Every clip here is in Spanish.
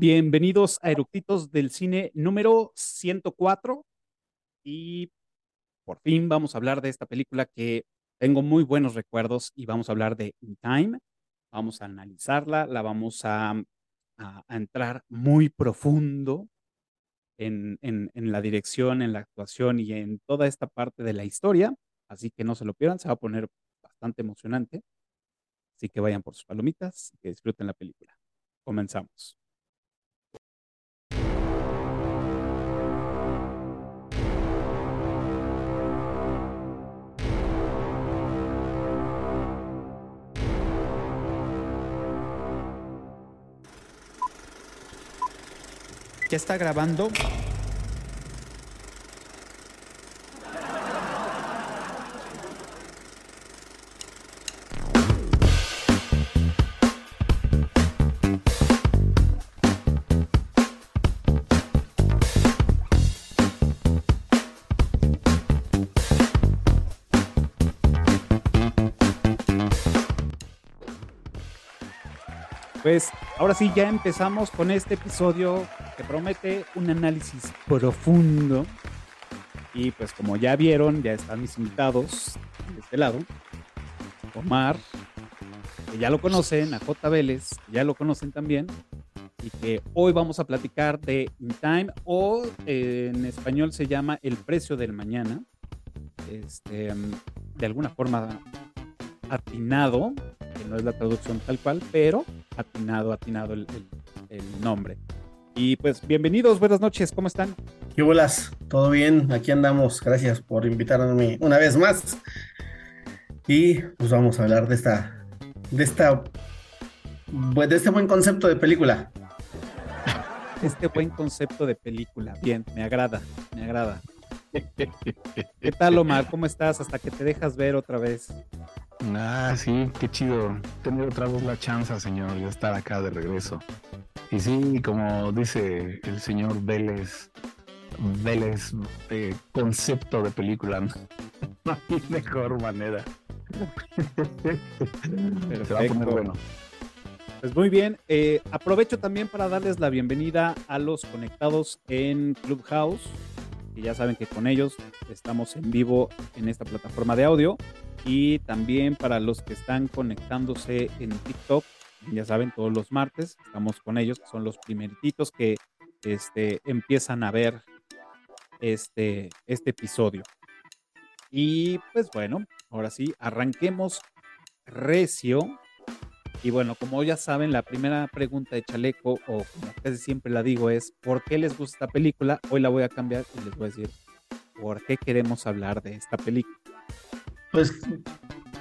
Bienvenidos a Eructitos del Cine número 104 y por fin vamos a hablar de esta película que tengo muy buenos recuerdos y vamos a hablar de In Time. Vamos a analizarla, la vamos a, entrar muy profundo en, en- en la dirección, en la actuación y en toda esta parte de la historia. Así que no se lo pierdan, se va a poner bastante emocionante. Así que vayan por sus palomitas y que disfruten la película. Comenzamos. ¿Ya está grabando? Pues ahora sí, ya empezamos con este episodio que promete un análisis profundo. Y pues como ya vieron, ya están mis invitados de este lado. Omar, que ya lo conocen, a J. Vélez, que ya lo conocen también. Y que hoy vamos a platicar de In Time o en español se llama El precio del mañana. Este, de alguna forma atinado, que no es la traducción tal cual, pero atinado, atinado el nombre. Y pues bienvenidos, buenas noches, ¿cómo están? ¿Qué bolas? ¿Todo bien? Aquí andamos. Gracias por invitarme una vez más. Y pues vamos a hablar de esta, de esta, bu- de este buen concepto de película. Este buen concepto de película, bien, me agrada, me agrada. ¿Qué tal, Omar? ¿Cómo estás? Hasta que te dejas ver otra vez. Ah, sí, qué chido tener otra vez la chance, señor, de estar acá de regreso. Y sí, como dice el señor Vélez, Vélez, eh, concepto de película, no No hay mejor manera. Se va a poner Perfecto. bueno. Pues muy bien, eh, aprovecho también para darles la bienvenida a los conectados en Clubhouse, que ya saben que con ellos estamos en vivo en esta plataforma de audio, y también para los que están conectándose en TikTok, ya saben, todos los martes estamos con ellos, son los primeritos que este, empiezan a ver este, este episodio. Y pues bueno, ahora sí, arranquemos recio. Y bueno, como ya saben, la primera pregunta de Chaleco, o como casi siempre la digo, es ¿por qué les gusta esta película? Hoy la voy a cambiar y les voy a decir ¿por qué queremos hablar de esta película? Pues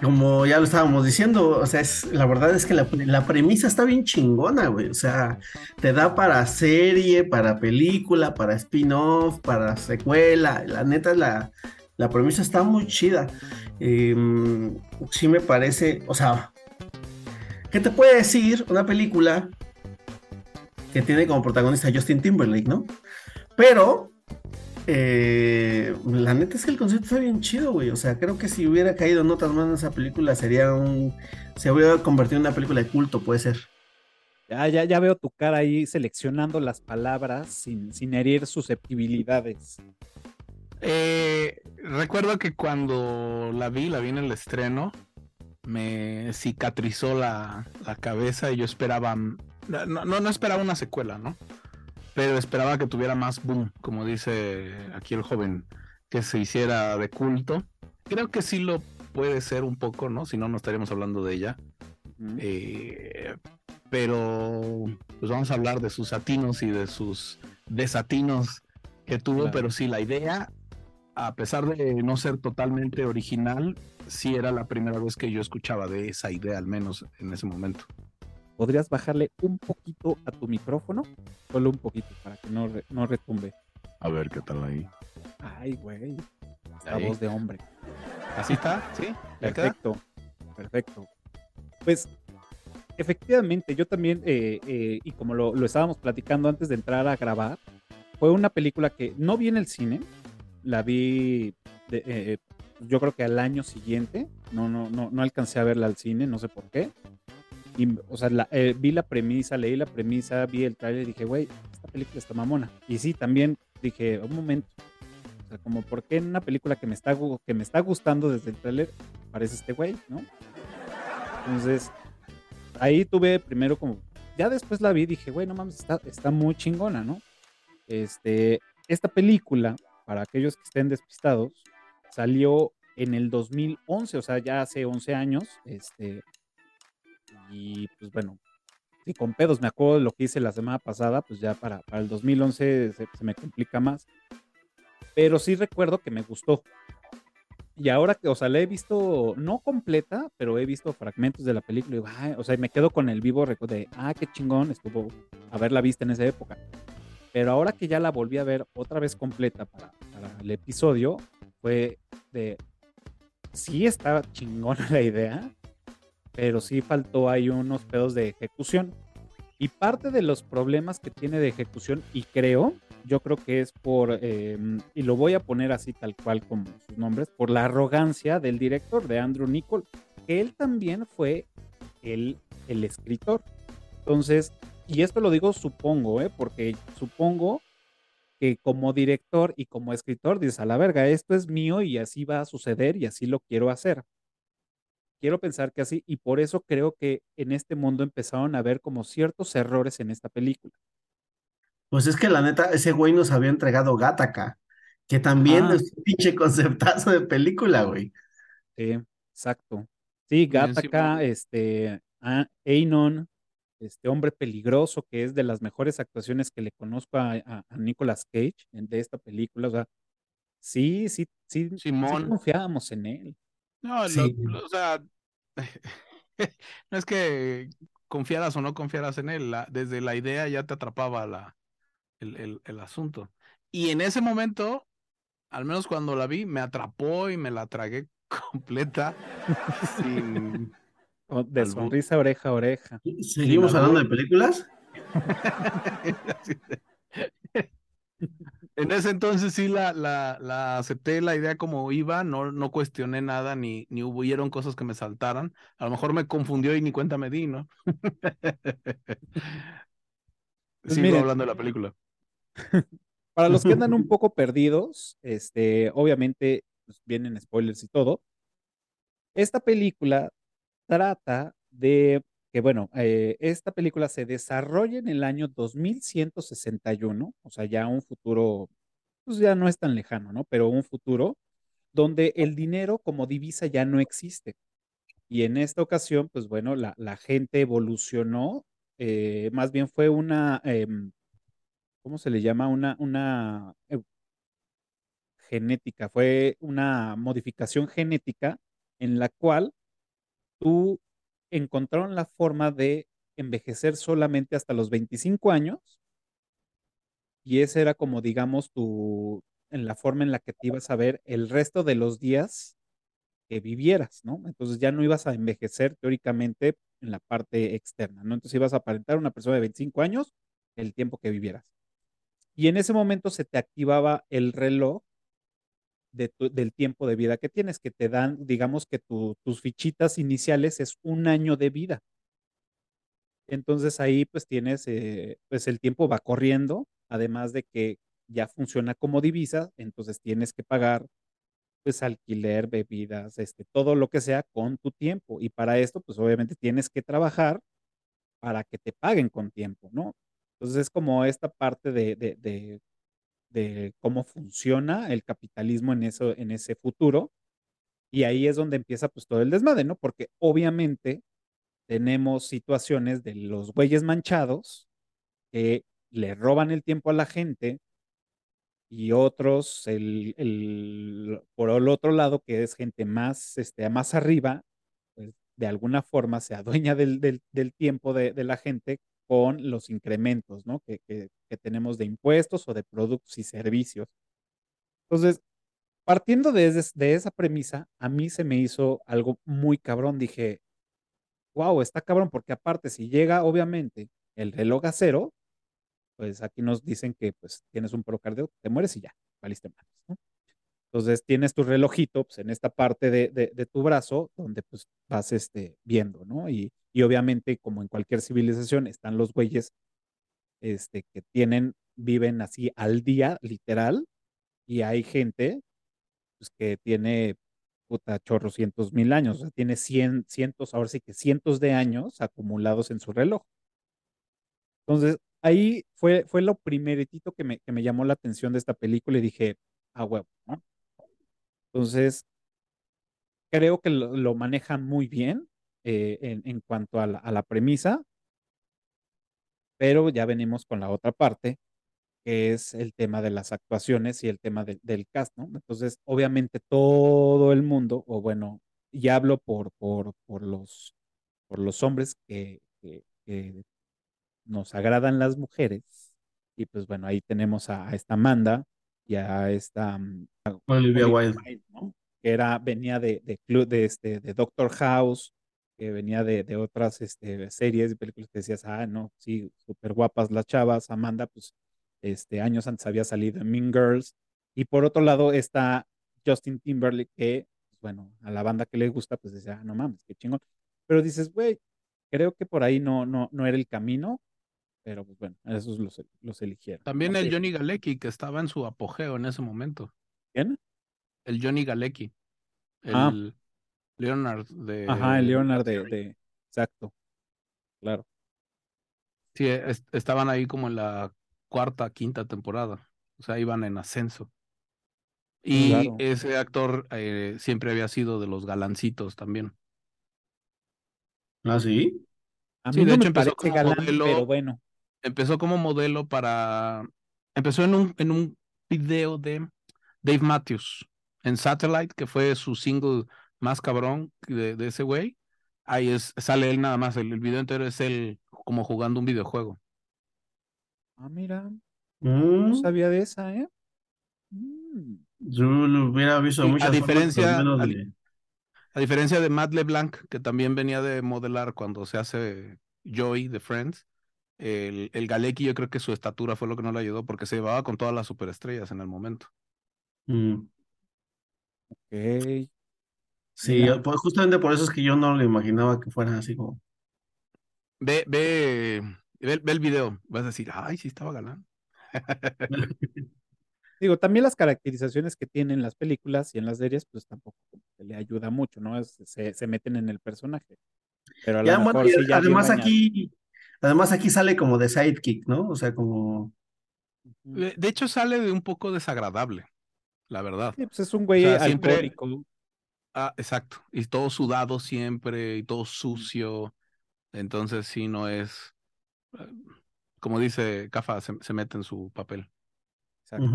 como ya lo estábamos diciendo, o sea, es, la verdad es que la, premisa está bien chingona, güey. O sea, te da para serie, para película, para spin-off, para secuela. La neta, la, la premisa está muy chida. Em, sí me parece, o sea, ¿qué te puede decir una película que tiene como protagonista a Justin Timberlake, ¿no? Pero eh, la neta es que el concepto está bien chido, güey. O sea, creo que si hubiera caído en otras manos esa película, sería un. Se hubiera convertido en una película de culto, puede ser. Ya, ya, ya veo tu cara ahí seleccionando las palabras sin, sin herir susceptibilidades. Eh, recuerdo que cuando la vi, la vi en el estreno, me cicatrizó la, la cabeza y yo esperaba, no, no, no esperaba una secuela, ¿no? Pero esperaba que tuviera más boom, como dice aquí el joven, que se hiciera de culto. Creo que sí lo puede ser un poco, ¿no? Si no, no estaríamos hablando de ella. Eh, pero pues vamos a hablar de sus atinos y de sus desatinos que tuvo, Claro. pero sí, la idea, a pesar de no ser totalmente original, sí era la primera vez que yo escuchaba de esa idea, al menos en ese momento. ¿Podrías bajarle un poquito a tu micrófono? Solo un poquito, para que no, re- no retumbe. A ver qué tal ahí. Ay, güey. Ahí. voz de hombre. ¿Así está? ¿Sí? Perfecto, perfecto. Pues efectivamente, yo también, eh, eh, y como lo, lo estábamos platicando antes de entrar a grabar, fue una película que no vi en el cine, la vi, de- eh, yo creo que al año siguiente, no, no, no, no alcancé a verla al cine, no sé por qué. Y, o sea, la- eh, vi la premisa, leí la premisa, vi el trailer y dije, güey, esta película está mamona. Y sí, también dije, un momento. O sea, como, ¿por qué en una película que me está, que me está gustando desde el trailer aparece este güey, no? Entonces, ahí tuve primero como, ya después la vi y dije, güey, no mames, está, está muy chingona, ¿no? Este, esta película, para aquellos que estén despistados, salió en el 2011, o sea, ya hace 11 años, este, y pues bueno, si con pedos me acuerdo de lo que hice la semana pasada, pues ya para, para el 2011 se, se me complica más, pero sí recuerdo que me gustó. Y ahora que, o sea, la he visto, no completa, pero he visto fragmentos de la película y "Ay", o sea, y me quedo con el vivo recuerdo de, ah, qué chingón estuvo haberla vista en esa época. Pero ahora que ya la volví a ver otra vez completa para, para el episodio, fue de, sí está chingona la idea, pero sí faltó ahí unos pedos de ejecución. Y parte de los problemas que tiene de ejecución, y creo, yo creo que es por, eh, y lo voy a poner así tal cual como sus nombres, por la arrogancia del director, de Andrew Nichol, que él también fue el, el escritor. Entonces, y esto lo digo supongo, ¿eh? porque supongo que como director y como escritor dices, a la verga, esto es mío y así va a suceder y así lo quiero hacer. Quiero pensar que así, y por eso creo que en este mundo empezaron a ver como ciertos errores en esta película. Pues es que la neta, ese güey nos había entregado Gattaca, que también es un pinche conceptazo de película, güey. Sí, exacto. Sí, encima- este, a- Einon, este hombre peligroso, que es de las mejores actuaciones que le conozco a, a- a Nicolas Cage de esta película. O sea, sí, sí, sí, sí Simón. confiábamos en él. No, lo- Sí. lo- o sea, no es que confiaras o no confiaras en él, la- desde la idea ya te atrapaba la, el, el- el asunto. Y en ese momento, al menos cuando la vi, me atrapó y me la tragué completa. sin- o De sonrisa oreja a oreja. ¿Seguimos hablando de películas? En ese entonces sí la, la, la acepté la idea como iba, no, no cuestioné nada, ni, ni hubieron cosas que me saltaran. A lo mejor me confundió y ni cuenta me di, ¿no? Pues Sigo miren. hablando de la película. Para los que andan un poco perdidos, este, obviamente pues, vienen spoilers y todo. Esta película trata de bueno, eh, esta película se desarrolla en el año 2161, o sea, ya un futuro, pues ya no es tan lejano, ¿no? Pero un futuro donde el dinero como divisa ya no existe. Y en esta ocasión, pues bueno, la, gente evolucionó, eh, más bien fue una, em, ¿cómo se le llama? Una, una genética, fue una modificación genética en la cual tú encontraron la forma de envejecer solamente hasta los 25 años y esa era como, digamos, tu, en la forma en la que te ibas a ver el resto de los días que vivieras, ¿no? Entonces ya no ibas a envejecer teóricamente en la parte externa, ¿no? Entonces ibas a aparentar una persona de 25 años el tiempo que vivieras. Y en ese momento se te activaba el reloj del tiempo de vida que tienes, que te dan, digamos que tu- tus fichitas iniciales es un año de vida. Entonces ahí pues tienes, eh, pues el tiempo va corriendo, además de que ya funciona como divisa, entonces tienes que pagar pues alquiler, bebidas, este, todo lo que sea con tu tiempo. Y para esto pues obviamente tienes que trabajar para que te paguen con tiempo, ¿no? Entonces es como esta parte de de cómo funciona el capitalismo en, eso, en ese futuro. Y ahí es donde empieza pues todo el desmadre, ¿no? Porque obviamente tenemos situaciones de los güeyes manchados que le roban el tiempo a la gente y otros el, el- por el otro lado que es gente más, este, más arriba, pues de alguna forma se adueña del, del- del tiempo de, de la gente con los incrementos, ¿no? Que, que- tenemos de impuestos o de productos y servicios. Entonces, partiendo de, de esa premisa, a mí se me hizo algo muy cabrón. Dije, wow, está cabrón, porque aparte, si llega obviamente el reloj a cero, pues aquí nos dicen que pues tienes un procardio, te mueres y ya, valiste madres, ¿no? Entonces tienes tu relojito pues, en esta parte de, de- de tu brazo donde pues vas este, viendo, ¿no? Y, Y obviamente, como en cualquier civilización, están los güeyes este, que tienen, viven así al día, literal, y hay gente pues, que tiene puta chorro cientos mil años, o sea, tiene cien, cientos, ahora sí que cientos de años acumulados en su reloj. Entonces, ahí fue, fue lo primeritito que me, que me llamó la atención de esta película y dije, ah, huevo, ¿no? Entonces, creo que lo, lo manejan muy bien eh, en, en, cuanto a la, a la premisa, pero ya venimos con la otra parte, que es el tema de las actuaciones y el tema de, del cast, ¿no? Entonces, obviamente todo el mundo, o bueno, y hablo por, por, por, los, por los hombres que, que, que nos agradan las mujeres, y pues bueno, ahí tenemos a, a esta Amanda y a esta mm, a Olivia Wilde, ¿no? que era, venía de, de, de, este, de Doctor House, que venía de, de otras este, series y películas que decías, ah, no, sí, súper guapas las chavas, Amanda, pues este, años antes había salido en Mean Girls, y por otro lado está Justin Timberlake, que, pues, bueno, a la banda que le gusta, pues decía, ah, no mames, qué chingón, pero dices, güey, creo que por ahí no, no, no era el camino, pero pues bueno, esos los, los eligieron. También el Johnny Galecki, que estaba en su apogeo en ese momento. ¿Quién? El Johnny Galecki. El Ah. Leonard de. Ajá, el Leonard de, de, exacto, claro. Sí, es- estaban ahí como en la cuarta, quinta temporada. O sea, iban en ascenso. Y Claro. ese actor eh, siempre había sido de los galancitos también. ¿Ah, sí? A mí Sí, de no hecho me empezó como galán, modelo. pero bueno. Empezó como modelo para. Empezó en un, en un video de Dave Matthews en Satellite, que fue su single más cabrón de, de ese güey. Ahí es, sale él nada más. El, el video entero es él como jugando un videojuego. Ah, mira, no Mm, sabía de esa, ¿eh? Mm, yo lo hubiera visto Sí, a muchas diferencia- a de- A diferencia de Matt LeBlanc, que también venía de modelar cuando se hace Joey de Friends, el, el Galecki yo creo que su estatura fue lo que no le ayudó porque se llevaba con todas las superestrellas en el momento. Mm, ok. Sí, yo- pues justamente por eso es que yo no lo imaginaba que fuera así como. Ve, ve, ve, ve el video, vas a decir, ay, sí estaba galán. Digo, también las caracterizaciones que tienen las películas y en las series, pues tampoco le ayuda mucho, ¿no? Es- se, se meten en el personaje. Pero a lo Ya, mejor sí, ya además aquí, además aquí sale como de sidekick, ¿no? O sea, como. De, de hecho, sale de un poco desagradable, la verdad. Sí, pues es un güey sea, siempre- alcohólico. Ah, exacto. Y todo sudado siempre, y todo sucio. Entonces, sí, no es. eh, Como dice Cafa, se, se mete en su papel. Exacto.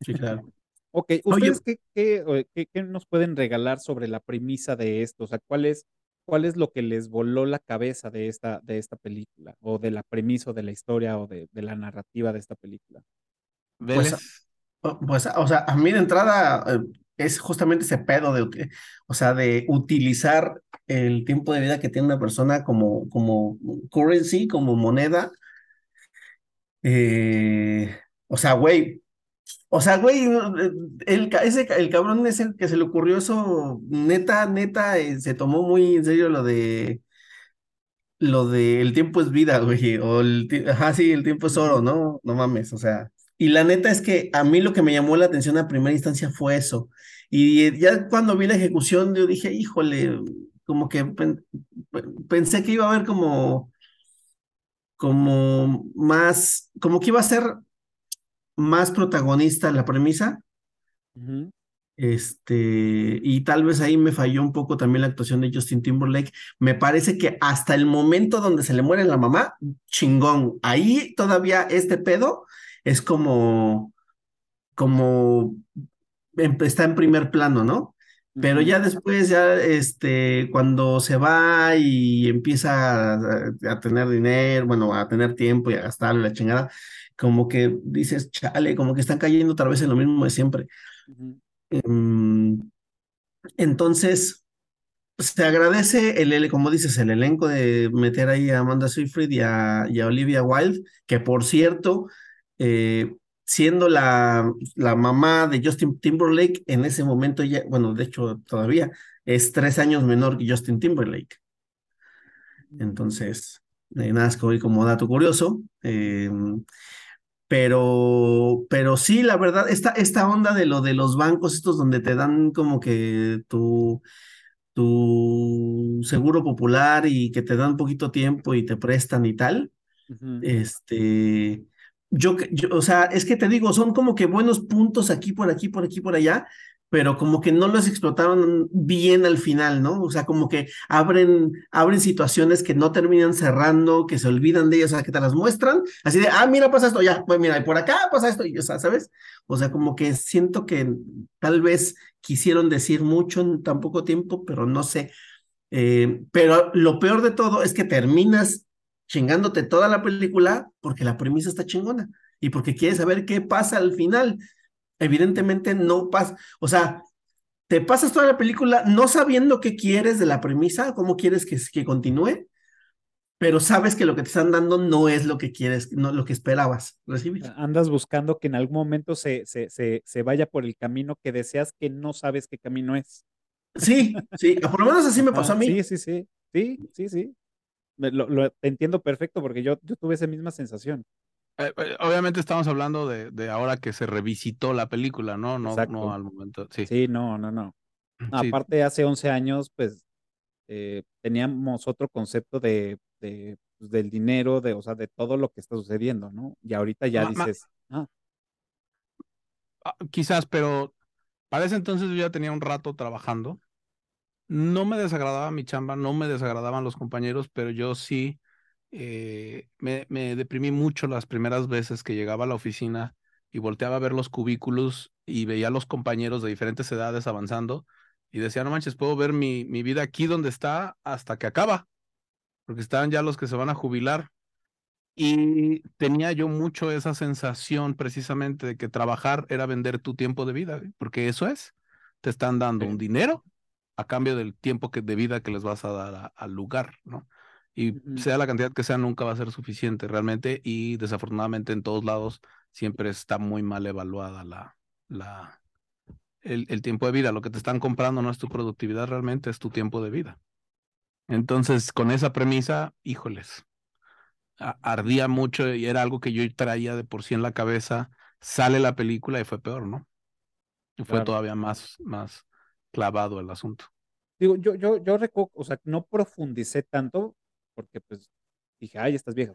Sí, claro. Ok, ¿ustedes qué, qué, qué- qué nos pueden regalar sobre la premisa de esto? O sea, ¿cuál es, cuál es lo que les voló la cabeza de esta, de esta película? O de la premisa, o de la historia, o de, de la narrativa de esta película. Pues, Pues, o sea, a mí de entrada eh, es justamente ese pedo de, o sea, de utilizar el tiempo de vida que tiene una persona como, como currency, como moneda. Eh, o sea, güey, o sea, güey, el, ese, el cabrón ese que se le ocurrió eso, neta, neta, eh, se tomó muy en serio lo de, lo de el tiempo es vida, güey, o el, ajá, sí, el tiempo es oro, ¿no? No mames, o sea. Y la neta es que a mí lo que me llamó la atención a primera instancia fue eso. Y eh, ya cuando vi la ejecución, yo dije, híjole, como que pen- pen- pensé que iba a haber como, como más, como que iba a ser más protagonista la premisa. Este, y tal vez ahí me falló un poco también la actuación de Justin Timberlake. Me parece que hasta el momento donde se le muere la mamá, chingón. Ahí todavía este pedo es como, como em- está en primer plano, ¿no? Pero ya después, ya este, cuando se va y empieza a, a tener dinero, bueno, a tener tiempo y a gastarlo y la chingada, como que dices, chale, como que están cayendo otra vez en lo mismo de siempre. Em, entonces, se agradece el, el- como dices, el elenco de meter ahí a Amanda Seyfried y a, y a Olivia Wilde, que por cierto, eh, siendo la, la mamá de Justin Timberlake, en ese momento ya, bueno, de hecho todavía es tres años menor que Justin Timberlake. Entonces, eh, nada, es como, dato curioso. eh, pero, pero sí, la verdad, esta, esta onda de lo de los bancos, estos donde te dan como que tu, tu seguro popular y que te dan poquito tiempo y te prestan y tal, este, yo, yo, o sea, es que te digo, son como que buenos puntos aquí, por aquí, por aquí, por allá, pero como que no los explotaron bien al final, ¿no? O sea, como que abren, abren situaciones que no terminan cerrando, que se olvidan de ellas, o sea, que te las muestran, así de, ah, mira, pasa esto, ya, pues mira, y por acá pasa esto, y, o sea, ¿sabes? O sea, como que siento que tal vez quisieron decir mucho en tan poco tiempo, pero no sé. Eh, pero lo peor de todo es que terminas chingándote toda la película porque la premisa está chingona y porque quieres saber qué pasa al final. Evidentemente no pasa, o sea, te pasas toda la película no sabiendo qué quieres de la premisa, cómo quieres que, que continúe, pero sabes que lo que te están dando no es lo que quieres, no lo que esperabas recibir. Andas buscando que en algún momento se, se, se, se vaya por el camino que deseas que no sabes qué camino es. Sí, sí, por lo menos así me pasó a mí. sí, sí, sí, sí, sí, sí. Me- Lo, lo- entiendo perfecto porque yo, yo tuve esa misma sensación. Eh, eh, obviamente estamos hablando de, de ahora que se revisitó la película, ¿no? No, Exacto. no al momento. Sí. Sí, no, no, no. Sí. Aparte, hace 11 años, pues, eh, teníamos otro concepto de, de, pues, del dinero, de, o sea, de todo lo que está sucediendo, ¿no? Y ahorita ya Ma- dices, ah, Ah, quizás, pero para ese entonces yo ya tenía un rato trabajando. No me desagradaba mi chamba, no me desagradaban los compañeros, pero yo sí eh, me, me deprimí mucho las primeras veces que llegaba a la oficina y volteaba a ver los cubículos y veía a los compañeros de diferentes edades avanzando y decía, no manches, puedo ver mi, mi vida aquí donde está hasta que acaba, porque están ya los que se van a jubilar. Y tenía yo mucho esa sensación precisamente de que trabajar era vender tu tiempo de vida, porque eso es, te están dando Sí. un dinero a cambio del tiempo que, de vida que les vas a dar a- al lugar, ¿no? Y sea la cantidad que sea, nunca va a ser suficiente realmente y desafortunadamente en todos lados siempre está muy mal evaluada la, la, el, el tiempo de vida. Lo que te están comprando no es tu productividad realmente, es tu tiempo de vida. Entonces, con esa premisa, híjoles, ardía mucho y era algo que yo traía de por sí en la cabeza. Sale la película y fue peor, ¿no? Y fue Claro. todavía más, más clavado el asunto. digo, yo, yo, yo recuerdo, o sea, no profundicé tanto porque, pues, dije, ay, estás vieja.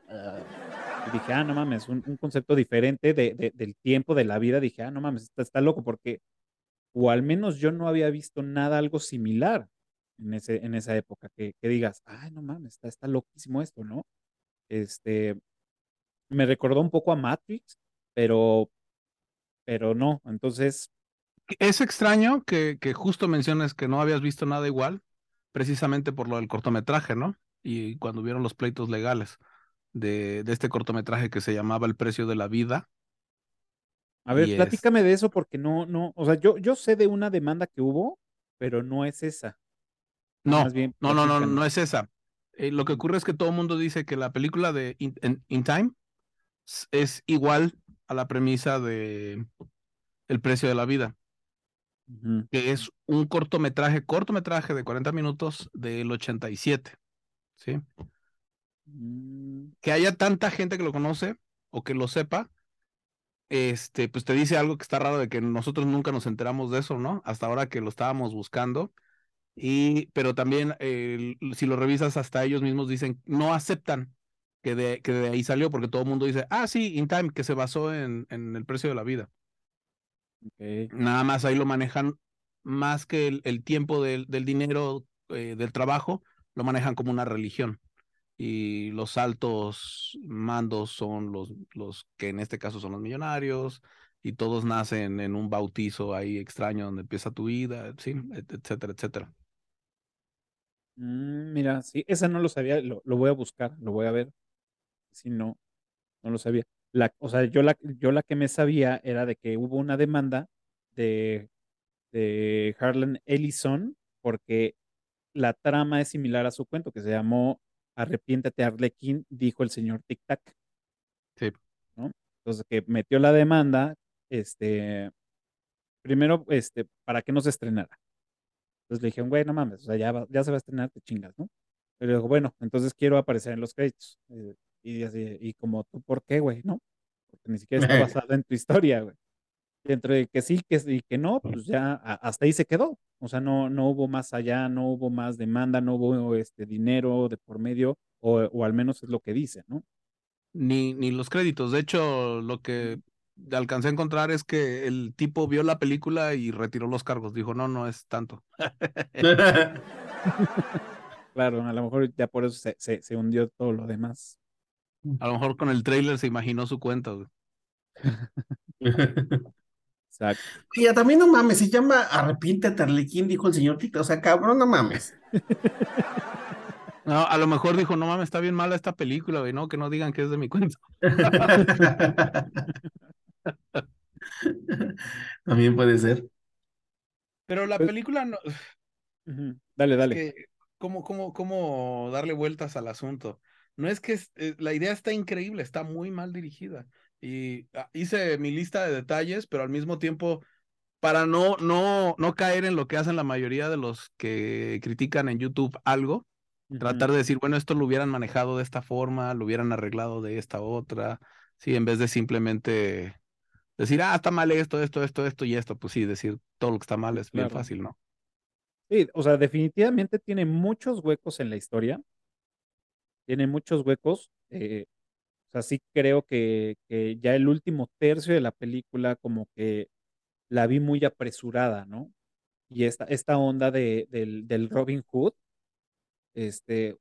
Y dije, ah, no mames, un, un concepto diferente de, de- del tiempo, de la vida. Dije, ah, no mames, está, está loco porque, o al menos yo no había visto nada algo similar en, ese, en esa época, que, que digas, ay, no mames, está, está loquísimo esto, ¿no? Este, me recordó un poco a Matrix, pero, pero no, entonces, Es extraño que, que justo menciones que no habías visto nada igual, precisamente por lo del cortometraje, ¿no? Y cuando vieron los pleitos legales de, de este cortometraje que se llamaba El precio de la vida. a ver, Y es- platícame de eso porque no, no, o sea, yo, yo sé de una demanda que hubo, pero no es esa. No, Más bien, no, no, no, no es esa. Eh, lo que ocurre es que todo el mundo dice que la película de In, Time es igual a la premisa de El precio de la vida, Que es un cortometraje, cortometraje de 40 minutos del 87, ¿sí? Mm, que haya tanta gente que lo conoce o que lo sepa, este, pues te dice algo que está raro de que nosotros nunca nos enteramos de eso, ¿no? Hasta ahora que lo estábamos buscando. Y, pero también, eh, si lo revisas, hasta ellos mismos dicen, no aceptan que de, que de ahí salió, porque todo el mundo dice, ah, sí, In Time, que se basó en, en el precio de la vida. Nada más ahí lo manejan más que el, el tiempo del, del dinero, eh, del trabajo, lo manejan como una religión. Y los altos mandos son los, los que en este caso son los millonarios, y todos nacen en un bautizo ahí extraño donde empieza tu vida, sí, et- etcétera, etcétera. Mm, mira, sí, esa no lo sabía, lo, lo voy a buscar, lo voy a ver. Si no, no lo sabía. La, o sea, yo la, yo la que me sabía era de que hubo una demanda de, de Harlan Ellison porque la trama es similar a su cuento que se llamó Arrepiéntate Arlequín, dijo el señor Tic Tac. Sí. ¿no? Entonces que metió la demanda, este, primero, este, para que no se estrenara. Entonces le dijeron, güey, no mames, o sea, ya, va- ya se va a estrenar, te chingas, ¿no? Pero digo, bueno, entonces quiero aparecer en los créditos. Eh, y, así, y como tú, ¿por qué, güey? No, porque ni siquiera está basada en tu historia, güey. Entre que sí que, y que no, pues ya a- hasta ahí se quedó. O sea, no, no hubo más allá, no hubo más demanda, no hubo este dinero de por medio, o, o al menos es lo que dice, ¿no? Ni, ni los créditos. De hecho, lo que alcancé a encontrar es que el tipo vio la película y retiró los cargos. Dijo, no, no es tanto. Claro, a lo mejor ya por eso se, se, se hundió todo lo demás. A lo mejor con el trailer se imaginó su cuenta. güey. Exacto. Ya también no mames, se llama Arrepiéntete, Arlequín, dijo el señor Tito. O sea, cabrón, no mames. No, a lo mejor dijo, no mames, está bien mala esta película, güey, no, que no digan que es de mi cuenta. También puede ser. Pero la Pues- película no. Dale, dale. que, ¿cómo, cómo, cómo darle vueltas al asunto? No es que es- eh, la idea está increíble, está muy mal dirigida. Y ah, hice mi lista de detalles, pero al mismo tiempo, para no, no, no caer en lo que hacen la mayoría de los que critican en YouTube algo, tratar de decir, bueno, esto lo hubieran manejado de esta forma, lo hubieran arreglado de esta otra, sí, en vez de simplemente decir, ah, está mal esto, esto, esto, esto y esto, pues sí, decir todo lo que está mal es bien fácil, ¿no? Sí, o sea, definitivamente tiene muchos huecos en la historia. Tiene muchos huecos. eh, o sea, sí creo que, que ya el último tercio de la película como que la vi muy apresurada, ¿no? Y esta, esta onda de, del, del Robin Hood, este,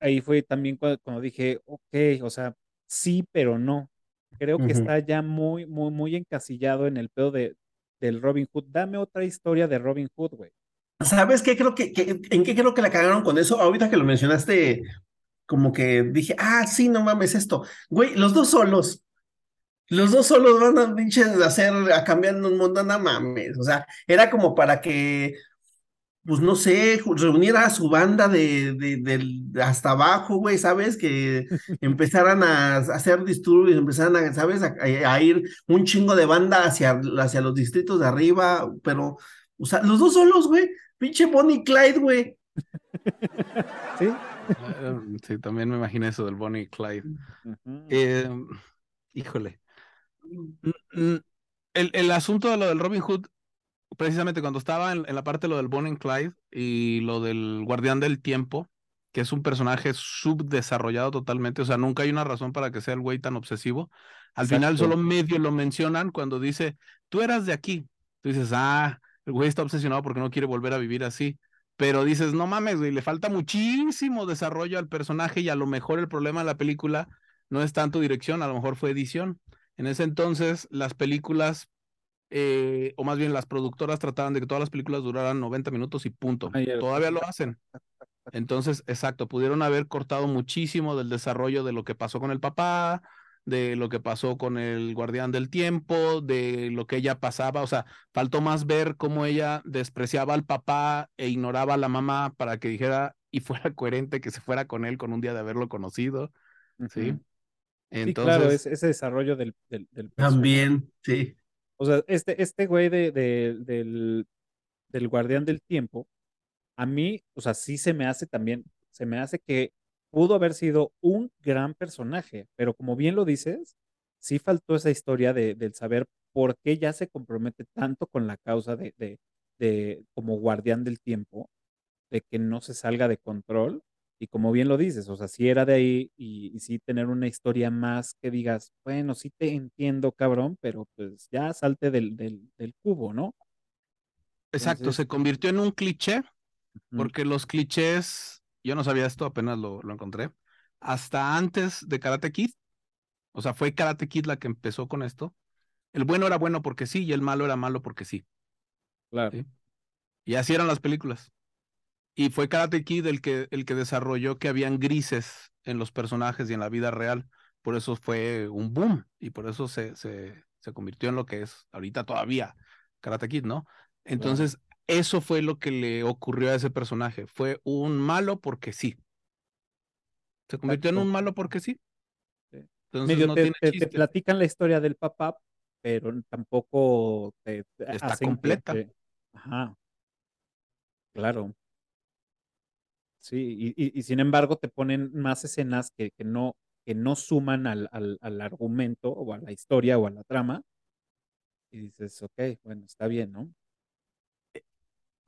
ahí fue también cuando, cuando dije, ok, o sea, sí, pero no. Creo que está ya muy, muy, muy encasillado en el pedo de, del Robin Hood. Dame otra historia de Robin Hood, güey. ¿Sabes qué? Creo que, que- ¿en qué creo que la cagaron con eso? Ahorita que lo mencionaste, como que dije, ah, sí, no mames esto. Güey, los dos solos. Los dos solos van a pinches hacer, a cambiar un mundo, no mames. O sea, era como para que, pues no sé, reuniera a su banda de, de, hasta abajo, güey, ¿sabes? Que empezaran a hacer disturbios, empezaran a, ¿sabes? A, a ir un chingo de banda hacia, hacia los distritos de arriba, pero, o sea, los dos solos, güey. Pinche Bonnie Clyde, güey. ¿Sí? Eh, Sí, también me imaginé eso del Bonnie y Clyde. Eh, híjole. El, el asunto de lo del Robin Hood, precisamente cuando estaba en, en la parte de lo del Bonnie and Clyde y lo del Guardián del Tiempo, que es un personaje subdesarrollado totalmente, o sea, nunca hay una razón para que sea el güey tan obsesivo. Al final solo medio lo mencionan cuando dice, tú eras de aquí. Tú dices, ah, el güey está obsesionado porque no quiere volver a vivir así. Pero dices, no mames, güey, le falta muchísimo desarrollo al personaje y a lo mejor el problema de la película no es tanto dirección, a lo mejor fue edición. En ese entonces, las películas, eh, o más bien las productoras trataban de que todas las películas duraran 90 minutos y punto. Todavía lo hacen. Entonces, exacto, pudieron haber cortado muchísimo del desarrollo de lo que pasó con el papá, de lo que pasó con el guardián del tiempo, de lo que ella pasaba, o sea, faltó más ver cómo ella despreciaba al papá e ignoraba a la mamá para que dijera y fuera coherente que se fuera con él con un día de haberlo conocido, ¿sí? Entonces, Sí, claro, es, ese desarrollo del, del. También, sí. O sea, este, este güey de, de- del, del Guardián del Tiempo, a mí, o sea, sí se me hace también, se me hace que pudo haber sido un gran personaje, pero como bien lo dices, sí faltó esa historia de, del saber por qué ya se compromete tanto con la causa de, de, de como guardián del tiempo, de que no se salga de control. Y como bien lo dices, o sea, si era de ahí y, y sí tener una historia más que digas, bueno, sí te entiendo, cabrón, pero pues ya salte del, del, del cubo, ¿no? exacto, entonces- se convirtió en un cliché. Porque los clichés, yo no sabía esto, apenas lo, lo encontré, hasta antes de Karate Kid, o sea, fue Karate Kid la que empezó con esto. El bueno era bueno porque sí y el malo era malo porque sí. Claro. Sí. Y así eran las películas. Y fue Karate Kid el que, el que desarrolló que habían grises en los personajes y en la vida real. Por eso fue un boom y por eso se, se, se convirtió en lo que es ahorita todavía Karate Kid, ¿no? Entonces, eso fue lo que le ocurrió a ese personaje. Fue un malo porque sí. Se convirtió en un malo porque sí. Entonces Medio no te, tiene te- platican la historia del papá, pero tampoco te, te Está hacen completa. Ajá. Claro. Sí, y, y, sin embargo te ponen más escenas que, que no, que no suman al, al, al, argumento o a la historia o a la trama. Y dices, ok, bueno, está bien, ¿no?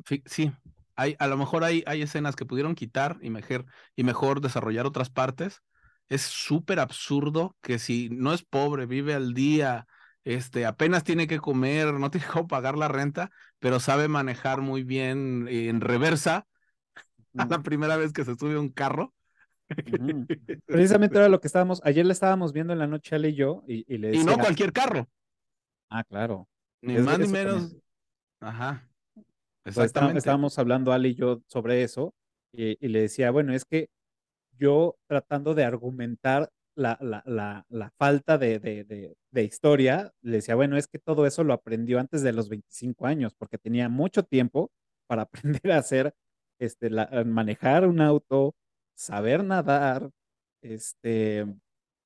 Sí, hay, a lo mejor hay, hay escenas que pudieron quitar y mejor, y mejor desarrollar otras partes. Es súper absurdo que si no es pobre, vive al día, este, apenas tiene que comer, no tiene que pagar la renta, pero sabe manejar muy bien en reversa a la primera vez que se sube un carro. Precisamente era lo que estábamos, ayer le estábamos viendo en la noche Ale y yo, y, le decía, Y no cualquier carro. Ah, claro. Ni más ni menos. Ajá. Pues, Exactamente. estábamos hablando Ale y yo sobre eso, y, le decía, bueno, es que yo tratando de argumentar la, la, la, la falta de, de, de, historia, le decía, bueno, es que todo eso lo aprendió antes de los 25 años, porque tenía mucho tiempo para aprender a hacer, este, manejar un auto, saber nadar, este,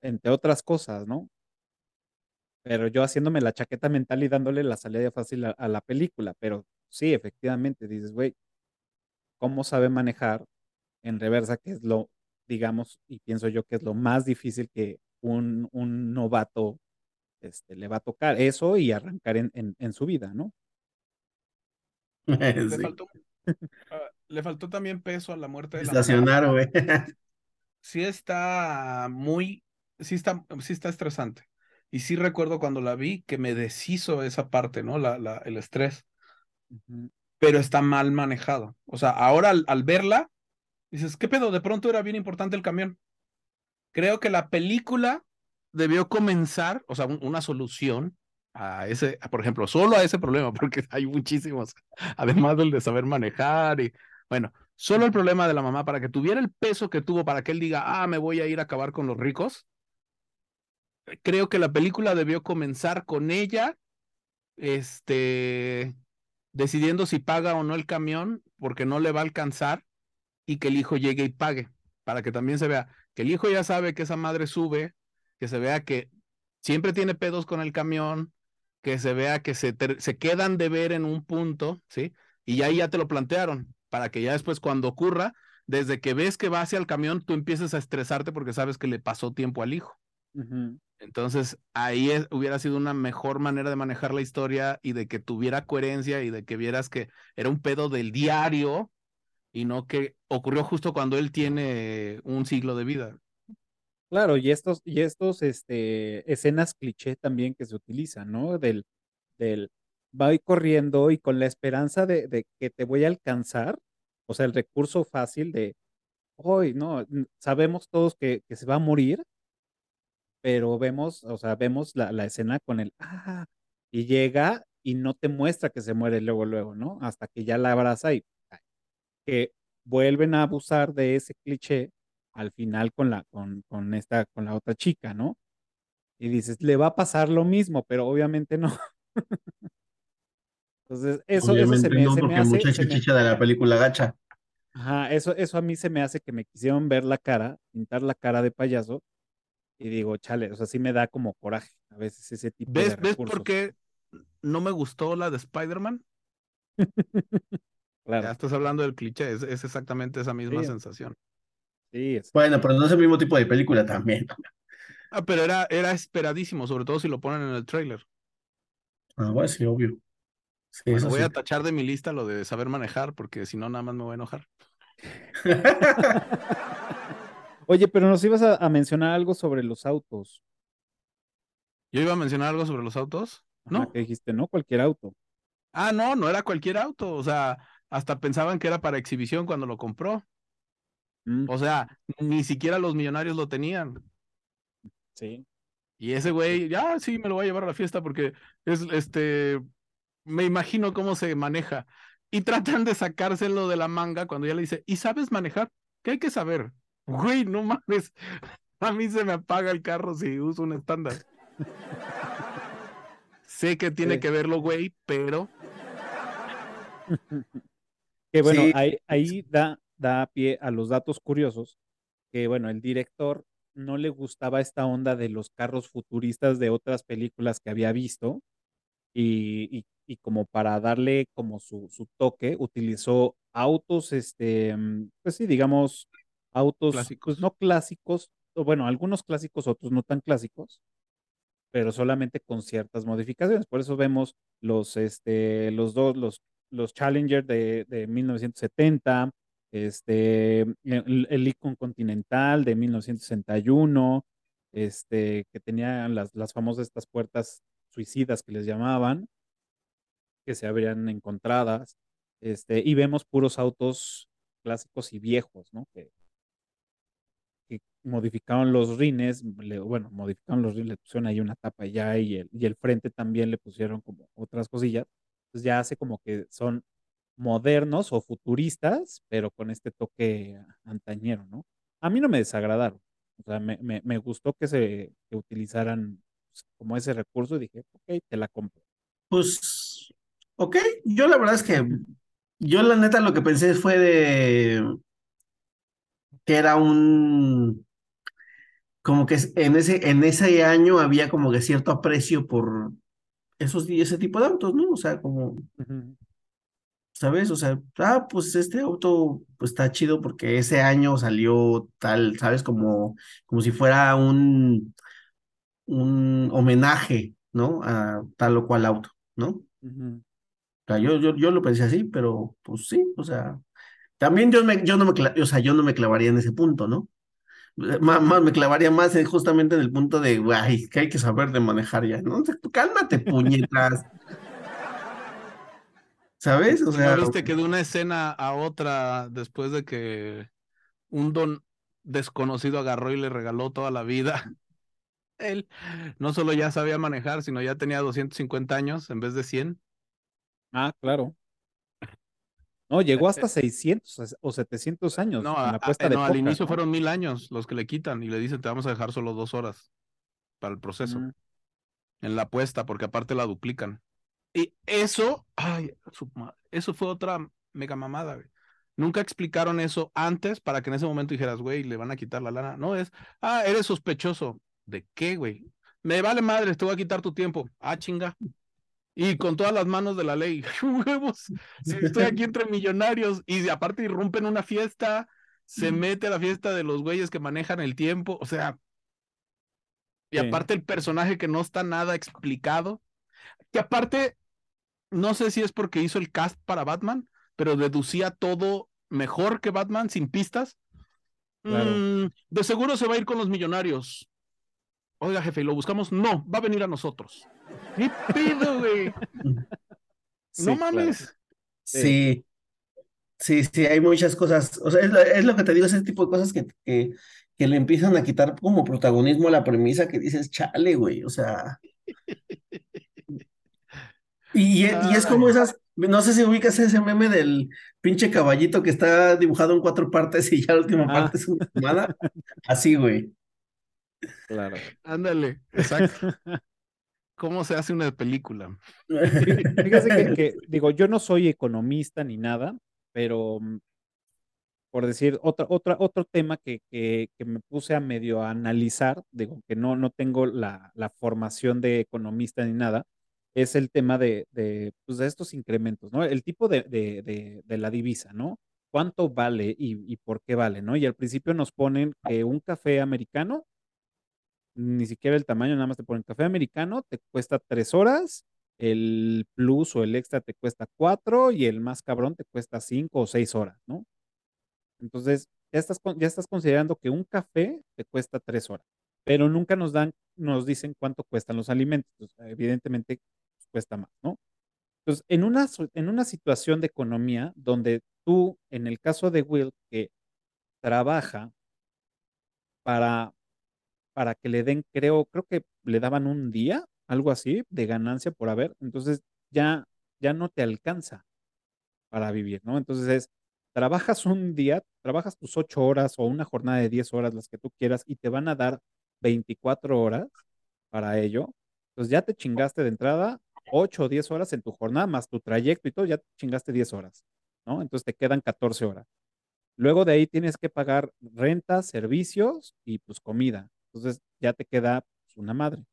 entre otras cosas, ¿no? Pero yo haciéndome la chaqueta mental y dándole la salida fácil a, la película, pero sí, efectivamente, dices, güey, ¿cómo sabe manejar en reversa, que es lo, digamos, y pienso yo que es lo más difícil que un, un novato este, le va a tocar eso y arrancar en, en, su vida, ¿no? Le, faltó, ah, le, faltó, también peso a la muerte de Estacionar, güey. Sí está muy, sí está, sí está estresante. Y sí recuerdo cuando la vi que me deshizo esa parte, ¿no? La, la, el estrés. Pero está mal manejado. O sea, ahora al, verla, dices, ¿qué pedo? De pronto era bien importante el camión. Creo que la película debió comenzar, o sea, una solución a ese, por ejemplo, solo a ese problema, porque hay muchísimos, además del de saber manejar y, bueno, solo el problema de la mamá para que tuviera el peso que tuvo para que él diga, ah, me voy a ir a acabar con los ricos, creo que la película debió comenzar con ella, este, decidiendo si paga o no el camión, porque no le va a alcanzar, y que el hijo llegue y pague, para que también se vea que el hijo ya sabe que esa madre sube, que se vea que siempre tiene pedos con el camión, que se vea que se, se quedan de ver en un punto, ¿sí? Y ahí ya te lo plantearon, para que ya después cuando ocurra, desde que ves que va hacia el camión, tú empieces a estresarte porque sabes que le pasó tiempo al hijo. Entonces, ahí hubiera sido una mejor manera de manejar la historia y de que tuviera coherencia y de que vieras que era un pedo del diario y no que ocurrió justo cuando él tiene un siglo de vida. Claro, y estos, y estos, este, escenas cliché también que se utilizan, ¿no? Del, del, voy corriendo y con la esperanza de, de que te voy a alcanzar, o sea, el recurso fácil de, hoy, no, sabemos todos que, que se va a morir, pero vemos, o sea, vemos la, la escena con el, ah, y llega y no te muestra que se muere luego, luego, ¿no? Hasta que ya la abraza y que vuelven a abusar de ese cliché al final con la, con, con esta, con la otra chica, ¿no? Y dices, le va a pasar lo mismo, pero obviamente no. Entonces, eso, eso se me, se me hace. Mucha chicha de la película gacha. Ajá, eso, eso a mí se me hace que me quisieron ver la cara, pintar la cara de payaso, y digo, chale, o sea, sí me da como coraje a veces ese tipo de recursos. ¿Ves por qué no me gustó la de Spider-Man? claro. Ya estás hablando del cliché, es, exactamente esa misma sensación. Sí, es... Bueno, pero no es el mismo tipo de película también. Ah, pero era, era esperadísimo, sobre todo si lo ponen en el trailer. Ah, bueno, sí, obvio. voy a tachar de mi lista lo de saber manejar, porque si no, nada más me voy a enojar. Oye, pero nos ibas a, mencionar algo sobre los autos. ¿Yo iba a mencionar algo sobre los autos? No. ¿Qué dijiste? No, cualquier auto. Ah, no, no era cualquier auto. O sea, hasta pensaban que era para exhibición cuando lo compró. Mm. O sea, ni siquiera los millonarios lo tenían. Sí. Y ese güey, ya sí, me lo voy a llevar a la fiesta porque es este. Me imagino cómo se maneja. Y tratan de sacárselo de la manga cuando ya le dice, ¿y sabes manejar? ¿Qué hay que saber? Güey, no mames. A mí se me apaga el carro si uso un estándar. sé que tiene que verlo, güey, pero. Que bueno, ahí, ahí da, da pie a los datos curiosos. Que bueno, el director no le gustaba esta onda de los carros futuristas de otras películas que había visto. Y, y como para darle como su, su toque, utilizó autos, este, pues sí, digamos, autos, pues Clásicos. no clásicos, o bueno, algunos clásicos, otros no tan clásicos, pero solamente con ciertas modificaciones. Por eso vemos los, este, los dos, los, los Challenger de, de 1970, este, el, el Lincoln Continental de 1961, este, que tenía las, las famosas estas puertas suicidas que les llamaban, que se habrían encontradas, este, y vemos puros autos clásicos y viejos, ¿no? Que, que modificaron los rines, le- bueno, modificaron los rines, le pusieron ahí una tapa ya y el, y el frente también le pusieron como otras cosillas. Entonces ya hace como que son modernos o futuristas, pero con este toque antañero, ¿no? A mí no me desagradaron. O sea, me, me, me gustó que se que utilizaran pues, como ese recurso y dije, ok, te la compro. Pues, ok, yo la verdad es que yo la neta lo que pensé fue de que era un, como que en ese, en ese año había como que cierto aprecio por esos, ese tipo de autos, ¿no? O sea, como, ¿sabes? O sea, ah, pues este auto pues está chido porque ese año salió tal, ¿sabes? Como, como si fuera un, un homenaje, ¿no? A tal o cual auto, ¿no? O sea, yo, yo, yo lo pensé así, pero pues sí, o sea, también yo, me, yo no me, o sea, yo no me clavaría en ese punto, ¿no? Más, más me clavaría más en- justamente en el punto de, ay, que hay que saber de manejar ya, ¿no? O sea, tú cálmate, puñetas, ¿sabes? O ¿Y sea, ¿No viste que de una escena a otra, después de que un don desconocido agarró y le regaló toda la vida? Él no solo ya sabía manejar, sino ya tenía 250 años en vez de 100. Ah, claro. No, llegó hasta 600 o 700 años No, en la a- puesta de no, al inicio ¿no? fueron mil años los que le quitan y le dicen te vamos a dejar solo dos horas para el proceso Mm, en la apuesta, porque aparte la duplican. Y eso, ay, su eso fue otra mega mamada, güey. Nunca explicaron eso antes para que en ese momento dijeras, güey, le van a quitar la lana. No, es, ah, eres sospechoso. ¿De qué, güey? Me vale madre, te voy a quitar tu tiempo. Ah, chinga. Y con todas las manos de la ley. Huevos. Si estoy aquí entre millonarios y aparte irrumpen una fiesta, se mete a la fiesta de los güeyes que manejan el tiempo. O sea, y aparte el personaje que no está nada explicado. Que aparte, no sé si es porque hizo el cast para Batman, pero deducía todo mejor que Batman sin pistas. Claro. Mm, de seguro se va a ir con los millonarios. Oiga, jefe, ¿y lo buscamos? No, va a venir a nosotros. ¿Qué pedo, güey? sí, no claro. mames. sí, sí, sí, hay muchas cosas, o sea, es lo, es lo que te digo, ese tipo de cosas que, que, que le empiezan a quitar como protagonismo a la premisa que dices, chale, güey, o sea, y, y es- y es como esas, no sé si ubicas ese meme del pinche caballito que está dibujado en cuatro partes y ya la última Ah. parte es una tomada, así, güey. Claro. Ándale, exacto. ¿Cómo se hace una película? Fí- Fíjate que, que, digo, yo no soy economista ni nada, pero mm, por decir otra, otra, otro tema que, que, que me puse a medio a analizar, digo, que no, no tengo la, la formación de economista ni nada, es el tema de, de, pues, de estos incrementos, ¿no? El tipo de, de, de, de la divisa, ¿no? ¿Cuánto vale y, y por qué vale, ¿no? Y al principio nos ponen que un café americano, ni siquiera el tamaño, nada más te ponen café americano, te cuesta tres horas el plus o el extra te cuesta cuatro y el más cabrón te cuesta cinco o seis horas, ¿no? Entonces, ya estás, ya estás considerando que un café te cuesta tres horas, pero nunca nos dan, nos dicen cuánto cuestan los alimentos. Evidentemente, pues, cuesta más, ¿no? Entonces, en una, en una situación de economía donde tú, en el caso de Will, que trabaja para, para que le den, creo, creo que le daban un día, algo así, de ganancia por haber, entonces ya, ya no te alcanza para vivir, ¿no? Entonces es, trabajas un día, trabajas tus ocho horas o una jornada de 10 horas, las que tú quieras, y te van a dar 24 horas para ello. Entonces ya te chingaste de entrada 8 o 10 horas en tu jornada, más tu trayecto y todo, ya te chingaste 10 horas, ¿no? Entonces te quedan 14 horas. Luego de ahí tienes que pagar renta, servicios y pues comida. Entonces ya te queda pues, una madre.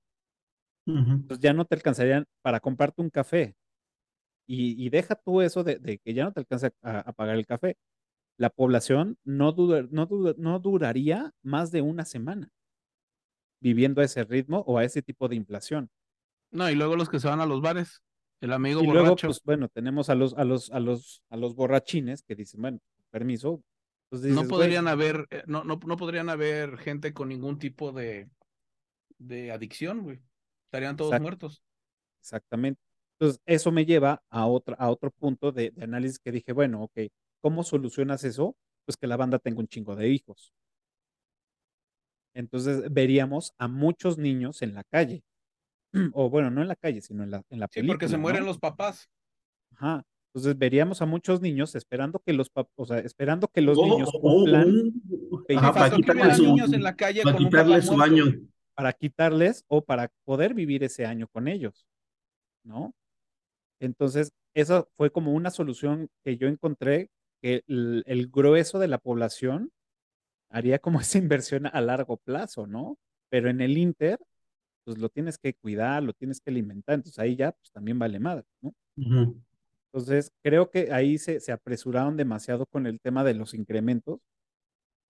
Entonces ya no te alcanzarían para comprarte un café. Y, y deja tú eso de, de que ya no te alcanza a, a pagar el café. La población no, duda- no, no duraría más de una semana viviendo a ese ritmo o a ese tipo de inflación. No, y luego los que se van a los bares, el amigo Y luego, borracho. pues bueno, tenemos a los, a los, a los, a los borrachines que dicen, bueno, permiso. Pues dices, no güey, podrían haber, eh, no, no, no podrían haber gente con ningún tipo de, de adicción, güey. Estarían todos muertos. Exactamente. Entonces, eso me lleva a, otra, a otro punto de, de análisis que dije, bueno, ok, ¿cómo solucionas eso? Pues que la banda tenga un chingo de hijos. Entonces, veríamos a muchos niños en la calle. O bueno, no en la calle, sino en la, en la Sí, porque se película, mueren ¿no? los papás. Ajá. Entonces, veríamos a muchos niños esperando que los, o sea, esperando que los O- niños o- o cumplan un- Me ajá, para Faltó que quitarle hubiera su, niños en la calle para con un papá quitarle su año. para quitarles o para poder vivir ese año con ellos, ¿no? Entonces, eso fue como una solución que yo encontré que el, el grueso de la población haría como esa inversión a largo plazo, ¿no? Pero en el Inter, pues lo tienes que cuidar, lo tienes que alimentar, entonces ahí ya pues también vale madre, ¿no? Entonces, creo que ahí se, se apresuraron demasiado con el tema de los incrementos,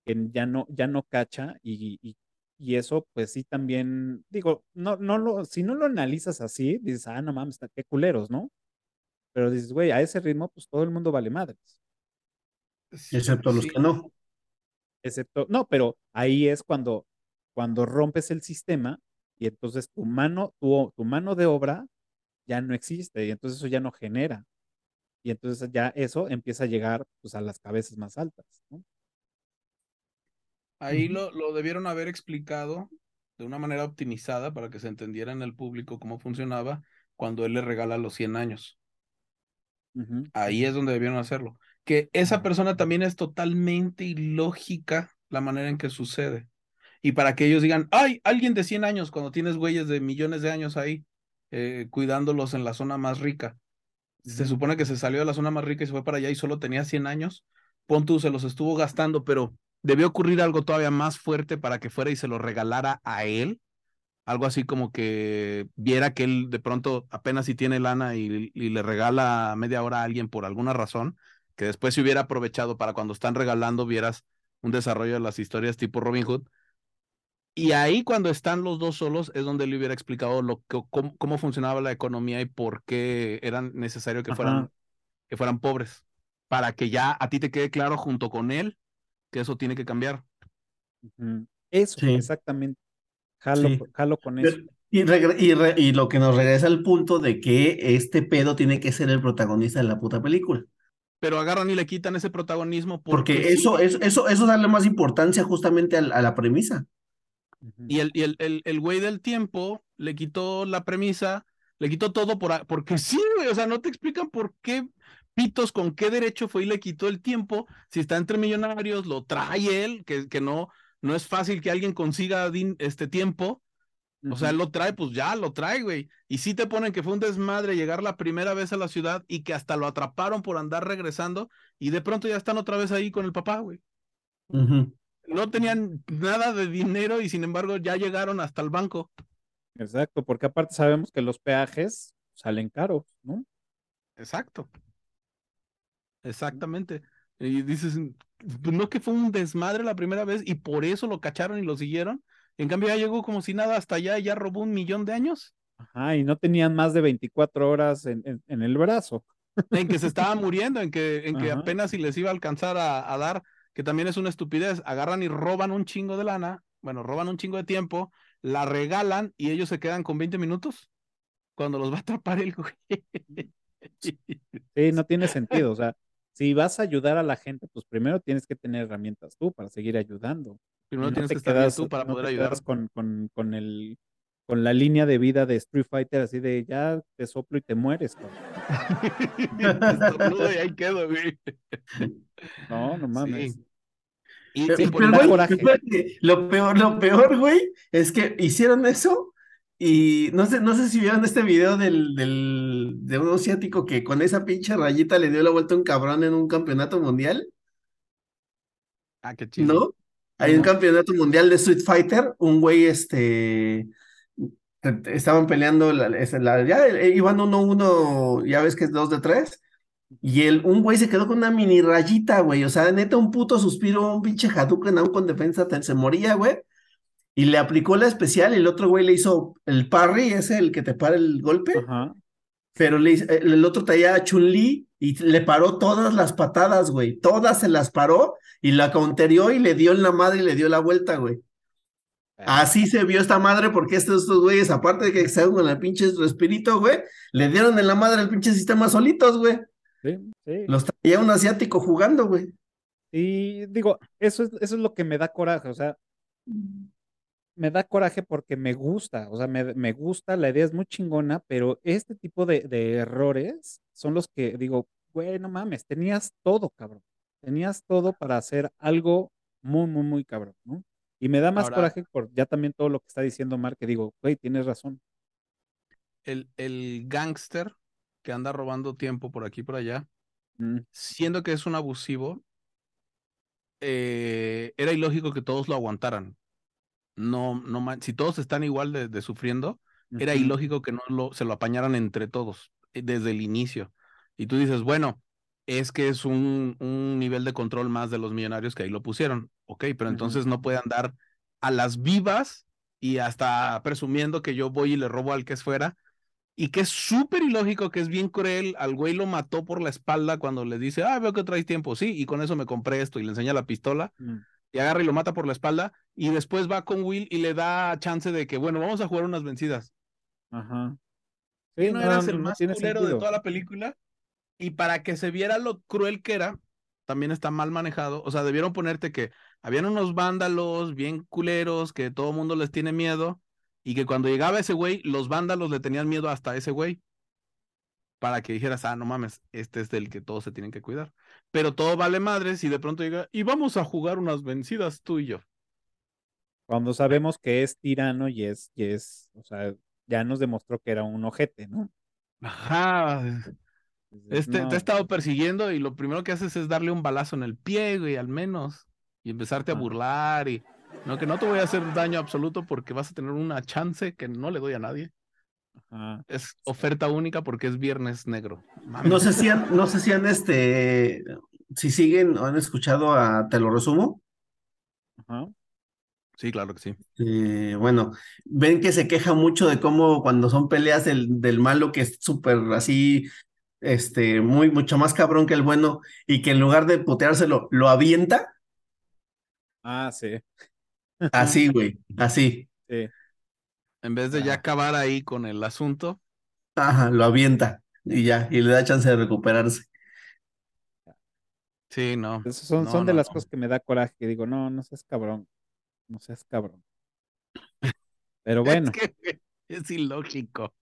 que ya no, ya no cacha y, y, y eso pues sí también, digo, no, no lo, si no lo analizas así, dices, ah, no mames, qué culeros, ¿no? Pero dices, güey, a ese ritmo pues todo el mundo vale madres, Excepto los Sí. que no. excepto, no, pero ahí es cuando, cuando rompes el sistema y entonces tu mano, tu, tu mano de obra ya no existe y entonces eso ya no genera. Y entonces ya eso empieza a llegar pues a las cabezas más altas, ¿no? Ahí lo, lo debieron haber explicado de una manera optimizada para que se entendiera en el público cómo funcionaba cuando él le regala los 100 años. Ahí es donde debieron hacerlo. Que esa persona también es totalmente ilógica la manera en que sucede. Y para que ellos digan, ay, alguien de 100 años, cuando tienes güeyes de millones de años ahí, eh, cuidándolos en la zona más rica. Se supone que se salió de la zona más rica y se fue para allá y solo tenía 100 años. Pon tú, se los estuvo gastando, pero debió ocurrir algo todavía más fuerte para que fuera y se lo regalara a él. Algo así como que viera que él de pronto apenas si tiene lana y, y le regala media hora a alguien por alguna razón, que después se hubiera aprovechado para cuando están regalando vieras un desarrollo de las historias tipo Robin Hood. Y ahí cuando están los dos solos es donde le hubiera explicado lo que, cómo, cómo funcionaba la economía y por qué era necesario que fueran, Ajá. que fueran pobres. Para que ya a ti te quede claro junto con él que eso tiene que cambiar. Eso, Sí. exactamente. Jalo, Sí. jalo con eso. Pero- Y, regre- y, re- y lo que nos regresa al punto de que este pedo tiene que ser el protagonista de la puta película. Pero agarran y le quitan ese protagonismo Porque porque sí, eso, eso, eso, eso darle más importancia justamente a, la premisa. Y el, y el, el, el güey del tiempo le quitó la premisa, le quitó todo por, porque sí, güey, o sea, no te explican por qué Pitos, con qué derecho fue y le quitó el tiempo, si está entre millonarios, lo trae él, que, que no, no es fácil que alguien consiga este tiempo, o sea, él lo trae, pues ya lo trae, güey. Y sí te ponen que fue un desmadre llegar la primera vez a la ciudad y que hasta lo atraparon por andar regresando y de pronto ya están otra vez ahí con el papá, güey. No tenían nada de dinero y sin embargo ya llegaron hasta el banco. Exacto, porque aparte sabemos que los peajes salen caros, ¿no? Exacto. Exactamente. Y dices, pues, no que fue un desmadre la primera vez y por eso lo cacharon y lo siguieron. En cambio ya llegó como si nada hasta allá y ya robó un millón de años. Ajá, y no tenían más de 24 horas en, en- en el brazo. En que se estaba muriendo, en que, en que Ajá. apenas si les iba a alcanzar a, a dar, que también es una estupidez. Agarran y roban un chingo de lana, bueno, roban un chingo de tiempo, la regalan y ellos se quedan con 20 minutos cuando los va a atrapar el güey. Sí, no tiene sentido. O sea, si vas a ayudar a la gente, pues primero tienes que tener herramientas tú para seguir ayudando. Primero no tienes te que estar quedas, tú para no poder te ayudar. con, con, con el, con la línea de vida de Street Fighter, así de ya te soplo y te mueres, y ahí quedo, güey. No, no mames. Sí. Y, Pero, y Sí, por pero, da güey, coraje. espérate, lo peor, lo peor, güey, es que hicieron eso y no sé, no sé si vieron este video del, del, de un asiático que con esa pinche rayita le dio la vuelta a un cabrón en un campeonato mundial, Ah, qué chido. ¿no? Hay un campeonato mundial de Street Fighter, un güey, este, te- te- estaban peleando, la, esa- la- ya eh, iban uno, uno, ya ves que es dos de tres, y el, un güey se quedó con una mini rayita, güey, o sea, neta, un puto suspiro, un pinche Hadouken aún con defensa, se moría, güey, y le aplicó la especial, y el otro güey le hizo el parry, ese, el que te para el golpe, Ajá. pero le hizo- el, el otro traía a Chun-Li y le paró todas las patadas, güey, todas se las paró, y la counterió y le dio en la madre y le dio la vuelta, güey. Así se vio esta madre porque estos, estos güeyes, aparte de que estaban con el pinche respirito, güey, le dieron en la madre el pinche sistema solitos, güey. Sí, sí. Los traía un asiático jugando, güey. Y digo, eso es, eso es lo que me da coraje, o sea, me da coraje porque me gusta, o sea, me, me gusta, la idea es muy chingona, pero este tipo de, de errores son los que digo, güey, no mames, tenías todo, cabrón. Tenías todo para hacer algo muy, muy, muy cabrón, ¿no? Y me da más Ahora- coraje por ya también todo lo que está diciendo Mar, que digo, güey, tienes razón. El, el gángster que anda robando tiempo por aquí y por allá, Mm, siendo que es un abusivo, eh, era ilógico que todos lo aguantaran. No, no, si todos están igual de, de sufriendo, era ilógico que no lo, se lo apañaran entre todos eh, desde el inicio. Y tú dices, bueno, es que es un, un nivel de control más de los millonarios que ahí lo pusieron. Ok, pero entonces no puede andar a las vivas y hasta presumiendo que yo voy y le robo al que es fuera. Y que es súper ilógico, que es bien cruel. Al güey lo mató por la espalda cuando le dice, ah, veo que traes tiempo. Sí, y con eso me compré esto. Y le enseña la pistola Mm, y agarra y lo mata por la espalda. Y después va con Will y le da chance de que, bueno, vamos a jugar unas vencidas. Ajá. ¿Y Sí, no, no, eras el no más culero de toda la película? Y para que se viera lo cruel que era, también está mal manejado. O sea, debieron ponerte que habían unos vándalos bien culeros que todo el mundo les tiene miedo y que cuando llegaba ese güey, los vándalos le tenían miedo hasta ese güey. Para que dijeras, ah, no mames, este es del que todos se tienen que cuidar. Pero todo vale madres y de pronto llega, y vamos a jugar unas vencidas tú y yo. Cuando sabemos que es tirano y es, y es, o sea, ya nos demostró que era un ojete, ¿no? Ajá. Este no, te ha estado persiguiendo y lo primero que haces es darle un balazo en el pie, güey, al menos. Y empezarte a burlar y no, que no te voy a hacer daño absoluto porque vas a tener una chance que no le doy a nadie. ajá. Es oferta única porque es viernes negro. No sé si han, no sé si han este, si siguen o han escuchado a Te lo resumo. Ajá. Sí, claro que sí. Eh, bueno, ven que se queja mucho de cómo cuando son peleas del, del malo que es súper así, este, muy, mucho más cabrón que el bueno, y que en lugar de puteárselo, lo avienta. Ah, sí, Así, güey, así. sí. En vez de ya Ah. acabar ahí con el asunto, Ajá, lo avienta y ya, y le da chance de recuperarse. sí, no. Son, No, son de no, las no. cosas que me da coraje, que digo, no, no seas cabrón, no seas cabrón. Pero bueno, Es que es ilógico.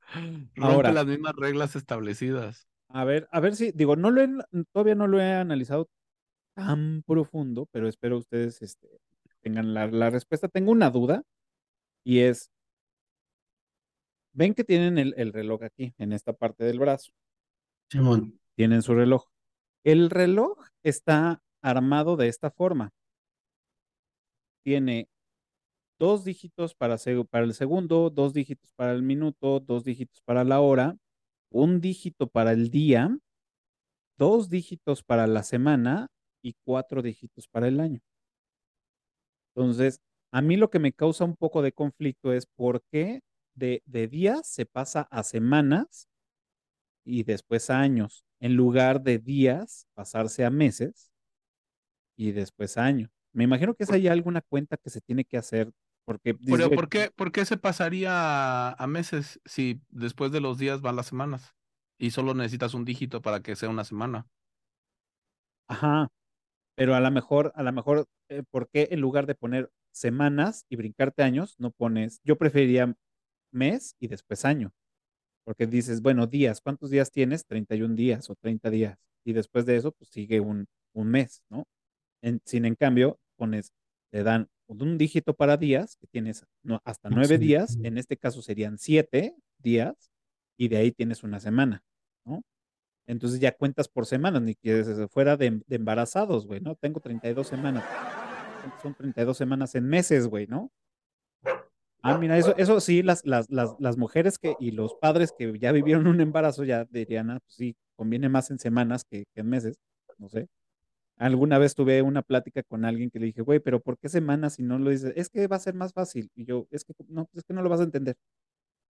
Rompe Ahora. las mismas reglas establecidas. a ver, a ver si, digo, no lo he, todavía no lo he analizado tan profundo, pero espero ustedes este, tengan la, la respuesta. Tengo una duda y es, ven que tienen el, el reloj aquí, en esta parte del brazo, Simón. tienen su reloj. El reloj está armado de esta forma. Tiene dos dígitos para, para el segundo, dos dígitos para el minuto, dos dígitos para la hora, un dígito para el día, dos dígitos para la semana y cuatro dígitos para el año. Entonces, a mí lo que me causa un poco de conflicto es por qué de, de días se pasa a semanas y después a años, en lugar de días pasarse a meses y después a años. Me imagino que es ahí alguna cuenta que se tiene que hacer porque Pero ¿por qué, por qué se pasaría a meses si después de los días van las semanas? Y solo necesitas un dígito para que sea una semana. Ajá, pero a lo mejor, a lo mejor, eh, ¿por qué en lugar de poner semanas y brincarte años, no pones, yo preferiría mes y después año, porque dices, bueno, días, ¿cuántos días tienes? 31 días o 30 días, y después de eso, pues sigue un, un mes, ¿no? En- sin en cambio, pones, te dan un dígito para días, que tienes no, hasta nueve Sí. días, en este caso serían siete días, y de ahí tienes una semana, ¿no? Entonces ya cuentas por semanas, ni que fuera de, de embarazados, güey, ¿no? Tengo 32 semanas. Son 32 semanas en meses, güey, ¿no? Ah, mira, eso, eso sí, las, las, las, las mujeres que, y los padres que ya vivieron un embarazo ya dirían, ah, pues sí, conviene más en semanas que, que en meses, no sé. Alguna vez tuve una plática con alguien que le dije, güey, pero ¿por qué semanas si no lo dices? Es que va a ser más fácil. Y yo, es que no, es que no lo vas a entender.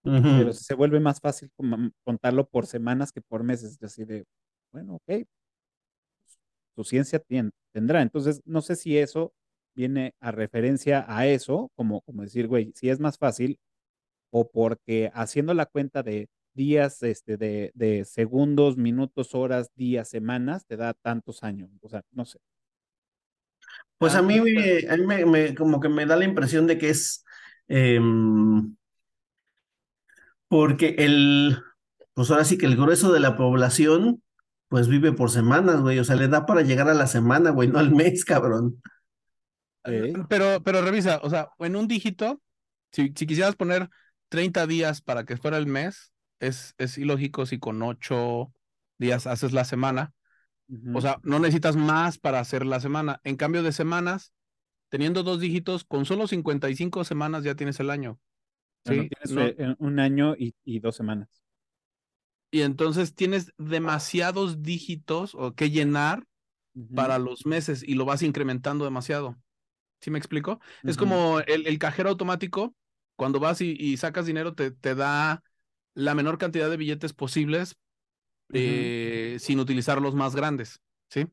Pero Ujú. se vuelve más fácil com- contarlo por semanas que por meses. Yo Así de, bueno, ok, tu ciencia tien- tendrá. Entonces, no sé si eso viene a referencia a eso, como, como decir, güey, si es más fácil, o porque haciendo la cuenta de días, este, de, de segundos, minutos, horas, días, semanas, te da tantos años. O sea, no sé. Pues Ah, a mí, pero- me, a mí me, me- como que me da la impresión de que es em, porque el, pues ahora sí que el grueso de la población, pues vive por semanas, güey. O sea, le da para llegar a la semana, güey, no al mes, cabrón. Pero, pero revisa, o sea, en un dígito, si, si quisieras poner 30 días para que fuera el mes, es, es ilógico si con 8 días haces la semana. O sea, no necesitas más para hacer la semana. En cambio de semanas, teniendo dos dígitos, con solo 55 semanas ya tienes el año. Sí, tienes no- un año y, y dos semanas. y entonces tienes demasiados dígitos o que llenar para los meses y lo vas incrementando demasiado. ¿Sí me explico? Es como el, el cajero automático, cuando vas y, y sacas dinero, te, te da la menor cantidad de billetes posibles eh, sin utilizar los más grandes, ¿sí?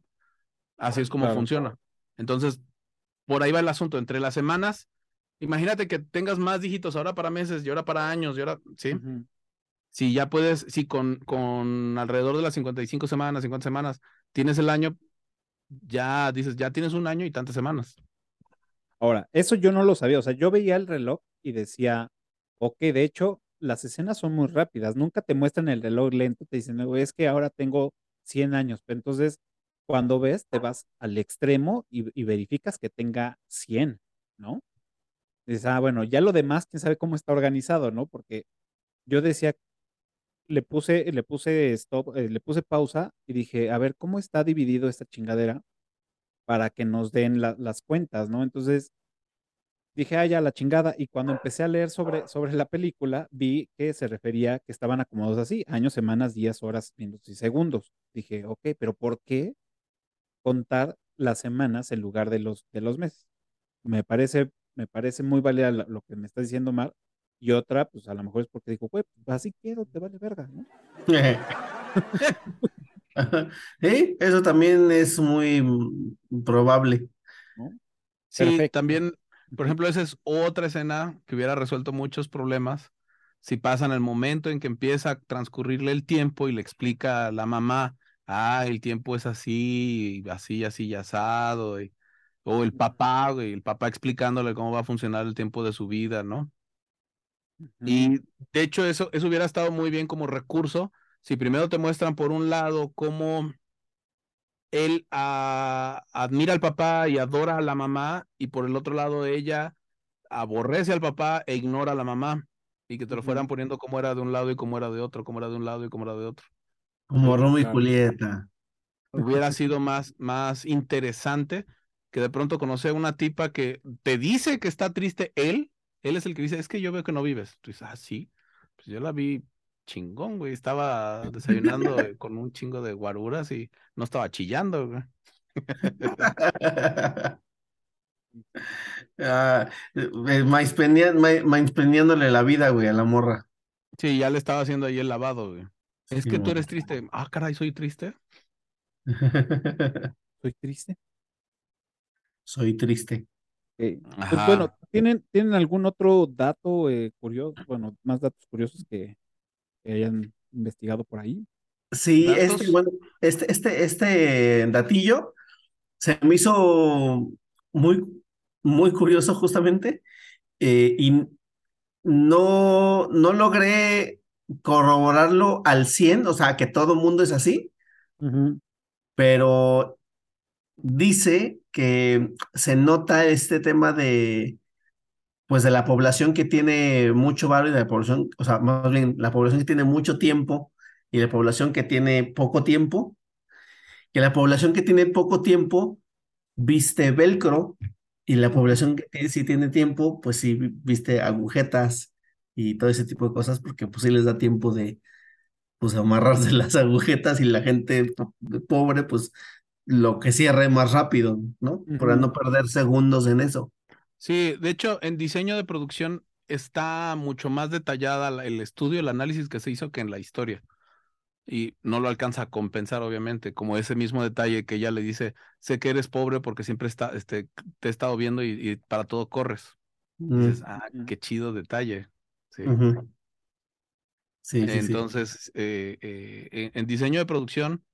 Así es como Claro. funciona. Entonces, por ahí va el asunto. Entre las semanas, imagínate que tengas más dígitos ahora para meses y ahora para años y ahora, ¿sí? ujú. Si ya puedes, si con, con alrededor de las 55 semanas, 50 semanas, tienes el año, ya dices, ya tienes un año y tantas semanas. Ahora, eso yo no lo sabía. O sea, yo veía el reloj y decía, ok, de hecho, las escenas son muy rápidas. Nunca te muestran el reloj lento. Te dicen, "Güey, es que ahora tengo 100 años. Pero entonces, cuando ves, te vas al extremo y, y verificas que tenga 100, ¿no? Dices, ah, bueno, ya lo demás, quién sabe cómo está organizado, ¿no? Porque yo decía, le puse, le puse stop, eh, le puse pausa y dije, a ver, ¿cómo está dividido esta chingadera para que nos den la- las cuentas, ¿no? Entonces dije, ah, ya la chingada. Y cuando empecé a leer sobre, sobre la película, vi que se refería que estaban acomodados así, años, semanas, días, horas, minutos y segundos. Dije, ok, pero ¿por qué contar las semanas en lugar de los, de los meses? Me parece, me parece muy válida lo que me está diciendo Mar. Y otra, pues a lo mejor es porque dijo, güey, pues así quiero, te vale verga, ¿no? Sí, eso también es muy mm, probable. ¿No? Sí, Perfecto. también, por ejemplo, esa es otra escena que hubiera resuelto muchos problemas si pasa en el momento en que empieza a transcurrirle el tiempo y le explica a la mamá, ah, el tiempo es así, y así, así, y asado, y- o el papá, güey, el papá explicándole cómo va a funcionar el tiempo de su vida, ¿no? Y de hecho eso, eso hubiera estado muy bien como recurso si primero te muestran por un lado cómo él ah, admira al papá y adora a la mamá y por el otro lado ella aborrece al papá e ignora a la mamá y que te lo fueran poniendo cómo era de un lado y cómo era de otro, cómo era de un lado y cómo era de otro. Como Romeo y. Julieta. Hubiera sido más, más interesante que de pronto conocer a una tipa que te dice que está triste él, él es el que dice, es que yo veo que no vives. Tú dices, ah, sí, pues yo la vi chingón, güey, estaba desayunando eh, con un chingo de guaruras y no estaba chillando, güey. Ah, eh, la vida, güey, a la morra. Sí, ya le estaba haciendo ahí el lavado, güey. Es que tú eres triste. Ah, caray, soy triste. Soy triste. Soy triste. Eh, pues bueno, ¿tienen, ¿tienen algún otro dato eh, curioso? Bueno, más datos curiosos que, que hayan investigado por ahí. Sí, este, bueno, este, este, este datillo se me hizo muy, muy curioso justamente eh, y no, no logré corroborarlo al 100, o sea, que todo mundo es así, pero dice que se nota este tema de, pues, de la población que tiene mucho valor y la población, o sea, más bien la población que tiene mucho tiempo y la población que tiene poco tiempo, que la población que tiene poco tiempo viste velcro Y la población que sí tiene tiempo, pues sí vi- viste agujetas y todo ese tipo de cosas, porque pues sí les da tiempo de pues amarrarse las agujetas y la gente po- pobre, pues lo que cierre más rápido, ¿no? Para no perder segundos en eso. Sí, de hecho, en diseño de producción está mucho más detallada la- el estudio, el análisis que se hizo que en la historia. Y no lo alcanza a compensar, obviamente, como ese mismo detalle que ella le dice, sé que eres pobre porque siempre está, este, te he estado viendo y, y para todo corres. Mm, Dices, ah, qué chido detalle. Sí. Sí, sí, sí. Entonces, eh, eh, en, en diseño de producción,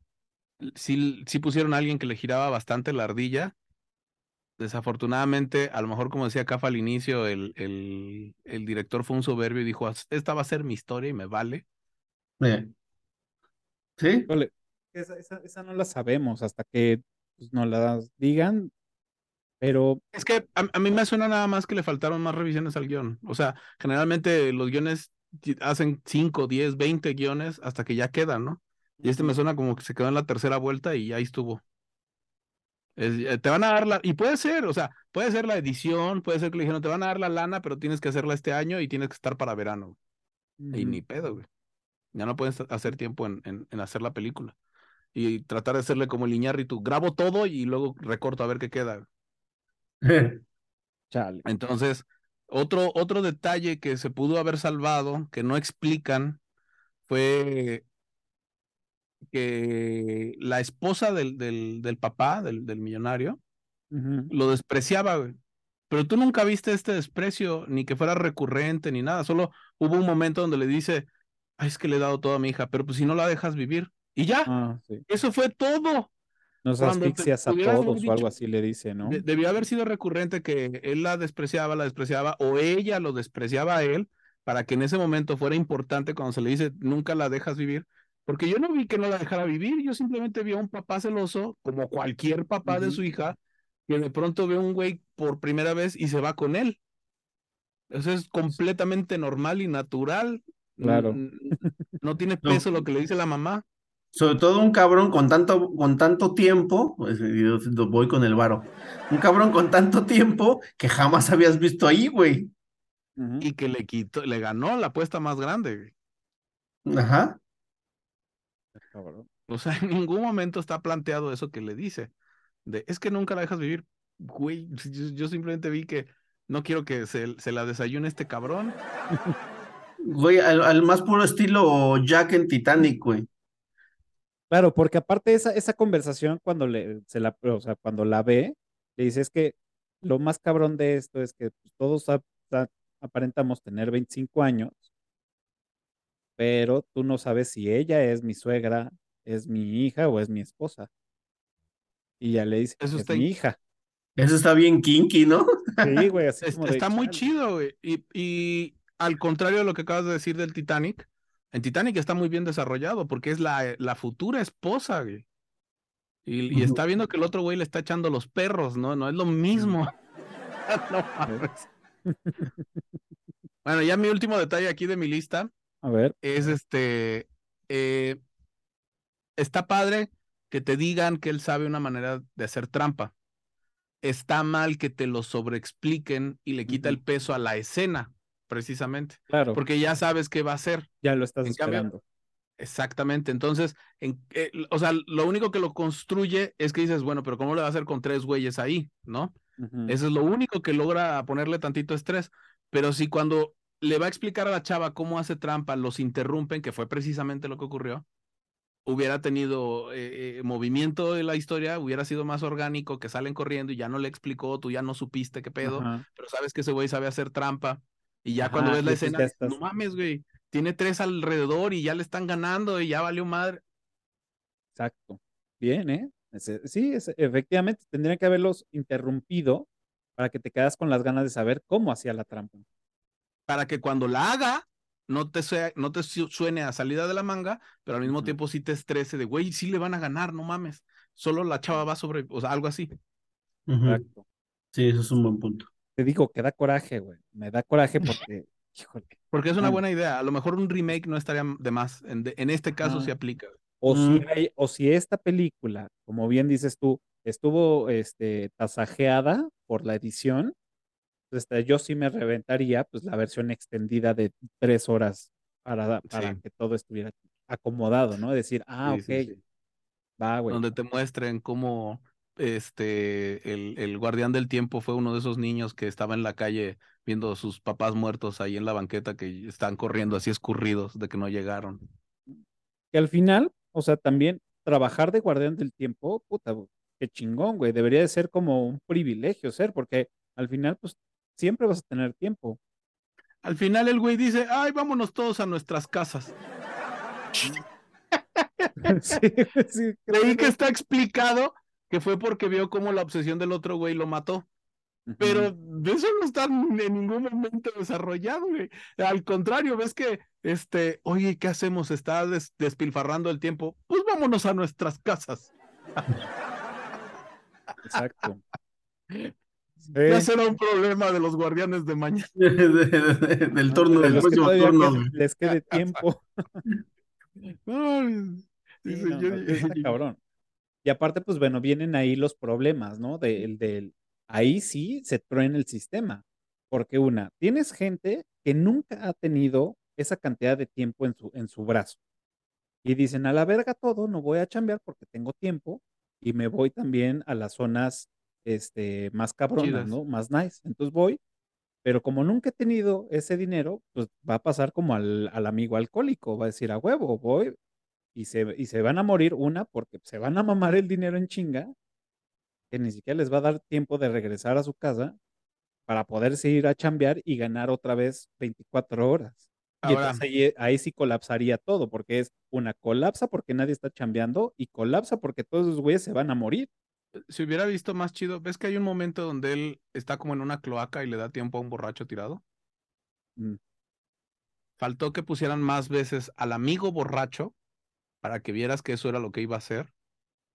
sí, sí pusieron a alguien que le giraba bastante la ardilla. Desafortunadamente, a lo mejor como decía Cafa al inicio, el, el, el director fue un soberbio y dijo, "As- esta va a ser mi historia y me vale. Eh, ¿Sí? Esa, esa, esa no la sabemos hasta que pues, nos la digan, pero Es que a, a mí me suena nada más que le faltaron más revisiones al guion. O sea, generalmente los guiones hacen 5, 10, 20 guiones hasta que ya quedan, ¿no? Y este me suena como que se quedó en la tercera vuelta y ahí estuvo. Es- eh, te van a dar la, y puede ser, o sea, puede ser la edición, puede ser que le dijeron, te van a dar la lana, pero tienes que hacerla este año y tienes que estar para verano. Y ni pedo, güey. Ya no puedes hacer tiempo en, en, en hacer la película. Y tratar de hacerle como el Iñárritu, grabo todo y luego recorto a ver qué queda. Chale. Entonces, otro, otro detalle que se pudo haber salvado, que no explican, fue que la esposa del, del, del papá, del, del millonario, lo despreciaba, güey. Pero tú nunca viste este desprecio, ni que fuera recurrente, ni nada. Solo hubo un momento donde le dice, Ay, es que le he dado todo a mi hija, pero pues si no la dejas vivir. Y ya, Ah, sí. eso fue todo. Nos Cuando te asfixias a todos o algo así le dice, ¿no? De- debió haber sido recurrente que él la despreciaba, la despreciaba, o ella lo despreciaba a él, para que en ese momento fuera importante cuando se le dice, nunca la dejas vivir. Porque yo no vi que no la dejara vivir, yo simplemente vi a un papá celoso, como cualquier papá de su hija, que de pronto ve a un güey por primera vez y se va con él. Eso es completamente normal y natural. Claro. No tiene No. peso lo que le dice la mamá. Sobre todo un cabrón con tanto, con tanto tiempo, pues, yo voy con el varo, un cabrón con tanto tiempo que jamás habías visto ahí, güey. Y que le quitó, le ganó la apuesta más grande. güey. Ajá. Cabrón. O sea, en ningún momento está planteado eso que le dice. De, es que nunca la dejas vivir. Güey, yo, yo simplemente vi que no quiero que se, se la desayune este cabrón. Güey, al, al más puro estilo Jack en Titanic, güey. Claro, porque aparte esa, esa conversación cuando le, se la, o sea, cuando la ve, le dice es que lo más cabrón de esto es que pues, todos ap- ap- aparentamos tener 25 años, pero tú no sabes si ella es mi suegra, es mi hija o es mi esposa. Y ya le dice Eso que es está mi hija. Eso está bien kinky, ¿no? Sí, güey, así Es- como de está muy chido, güey. Y, y al contrario de lo que acabas de decir del Titanic, en Titanic está muy bien desarrollado porque es la, la futura esposa, güey. Y, y está viendo que el otro güey le está echando los perros, ¿no? No es lo mismo. No mames. Bueno, ya mi último detalle aquí de mi lista A ver, es este, eh, está padre que te digan que él sabe una manera de hacer trampa. Está mal que te lo sobreexpliquen y le quita el peso a la escena, precisamente, claro, porque ya sabes qué va a hacer. ya lo estás en cambio. Exactamente. Entonces, en- eh, o sea, lo único que lo construye es que dices, bueno, pero ¿cómo le va a hacer con tres güeyes ahí? ¿No? Eso es lo único que logra ponerle tantito estrés. Pero si cuando le va a explicar a la chava cómo hace trampa, los interrumpen, que fue precisamente lo que ocurrió, hubiera tenido eh, eh, movimiento de la historia, hubiera sido más orgánico, que salen corriendo y ya no le explicó, tú ya no supiste qué pedo, Ajá. pero sabes que ese güey sabe hacer trampa. Y ya cuando ves la escena, estás- no mames, güey, tiene tres alrededor y ya le están ganando y ya valió madre. Exacto. Bien, ¿eh? Ese- sí, efectivamente, tendrían que haberlos interrumpido para que te quedas con las ganas de saber cómo hacía la trampa. Para que cuando la haga no te, sea- no te su- suene a salida de la manga, pero al mismo tiempo sí te estrese de, güey, sí le van a ganar, no mames. Solo la chava va sobre, o sea, algo así. Exacto. Sí, eso es un buen punto. Te digo que da coraje, güey. Me da coraje porque, híjole. Porque es una buena idea. A lo mejor un remake no estaría de más. En, de- en este caso Ajá. se aplica. O, si, hay- o si esta película, como bien dices tú, estuvo este, tasajeada por la edición, pues, este, yo sí me reventaría pues la versión extendida de tres horas para, para Sí. que todo estuviera acomodado, ¿no? Decir, ah, Sí, ok, sí, va, güey. Donde te muestren cómo este el, el guardián del tiempo fue uno de esos niños que estaba en la calle viendo a sus papás muertos ahí en la banqueta que están corriendo así escurridos de que no llegaron. Que al final, o sea, también trabajar de guardián del tiempo, puta, qué chingón, güey. Debería de ser como un privilegio ser, porque al final, pues, siempre vas a tener tiempo. Al final el güey dice, ay, vámonos todos a nuestras casas. sí, sí, Creí que está explicado que fue porque vio cómo la obsesión del otro güey lo mató. Pero eso no está en ningún momento desarrollado, güey. Al contrario, ves que, este, oye, ¿qué hacemos? Está des- despilfarrando el tiempo. Pues vámonos a nuestras casas. Exacto. Ya Sí. será un problema de los guardianes de mañana. del turno, De del los que próximo turno. que- les quede tiempo. Sí, dice, no, yo- no, está cabrón. Y aparte, pues bueno, vienen ahí los problemas, ¿no? Del, del, ahí sí se truena el sistema. Porque una, tienes gente que nunca ha tenido esa cantidad de tiempo en su, en su brazo. Y dicen, a la verga todo, no voy a chambear porque tengo tiempo y me voy también a las zonas este, más cabronas, Chidas. ¿no? Más nice. Entonces voy, pero como nunca he tenido ese dinero, pues va a pasar como al, al amigo alcohólico, va a decir, a huevo, voy, y se, y se van a morir una porque se van a mamar el dinero en chinga, que ni siquiera les va a dar tiempo de regresar a su casa para poderse ir a chambear y ganar otra vez 24 horas. Y Ahora- entonces ahí, ahí sí colapsaría todo, porque es una colapsa porque nadie está chambeando y colapsa porque todos esos güeyes se van a morir. Si hubiera visto más chido, ¿ves que hay un momento donde él está como en una cloaca y le da tiempo a un borracho tirado? Mm, Faltó que pusieran más veces al amigo borracho para que vieras que eso era lo que iba a hacer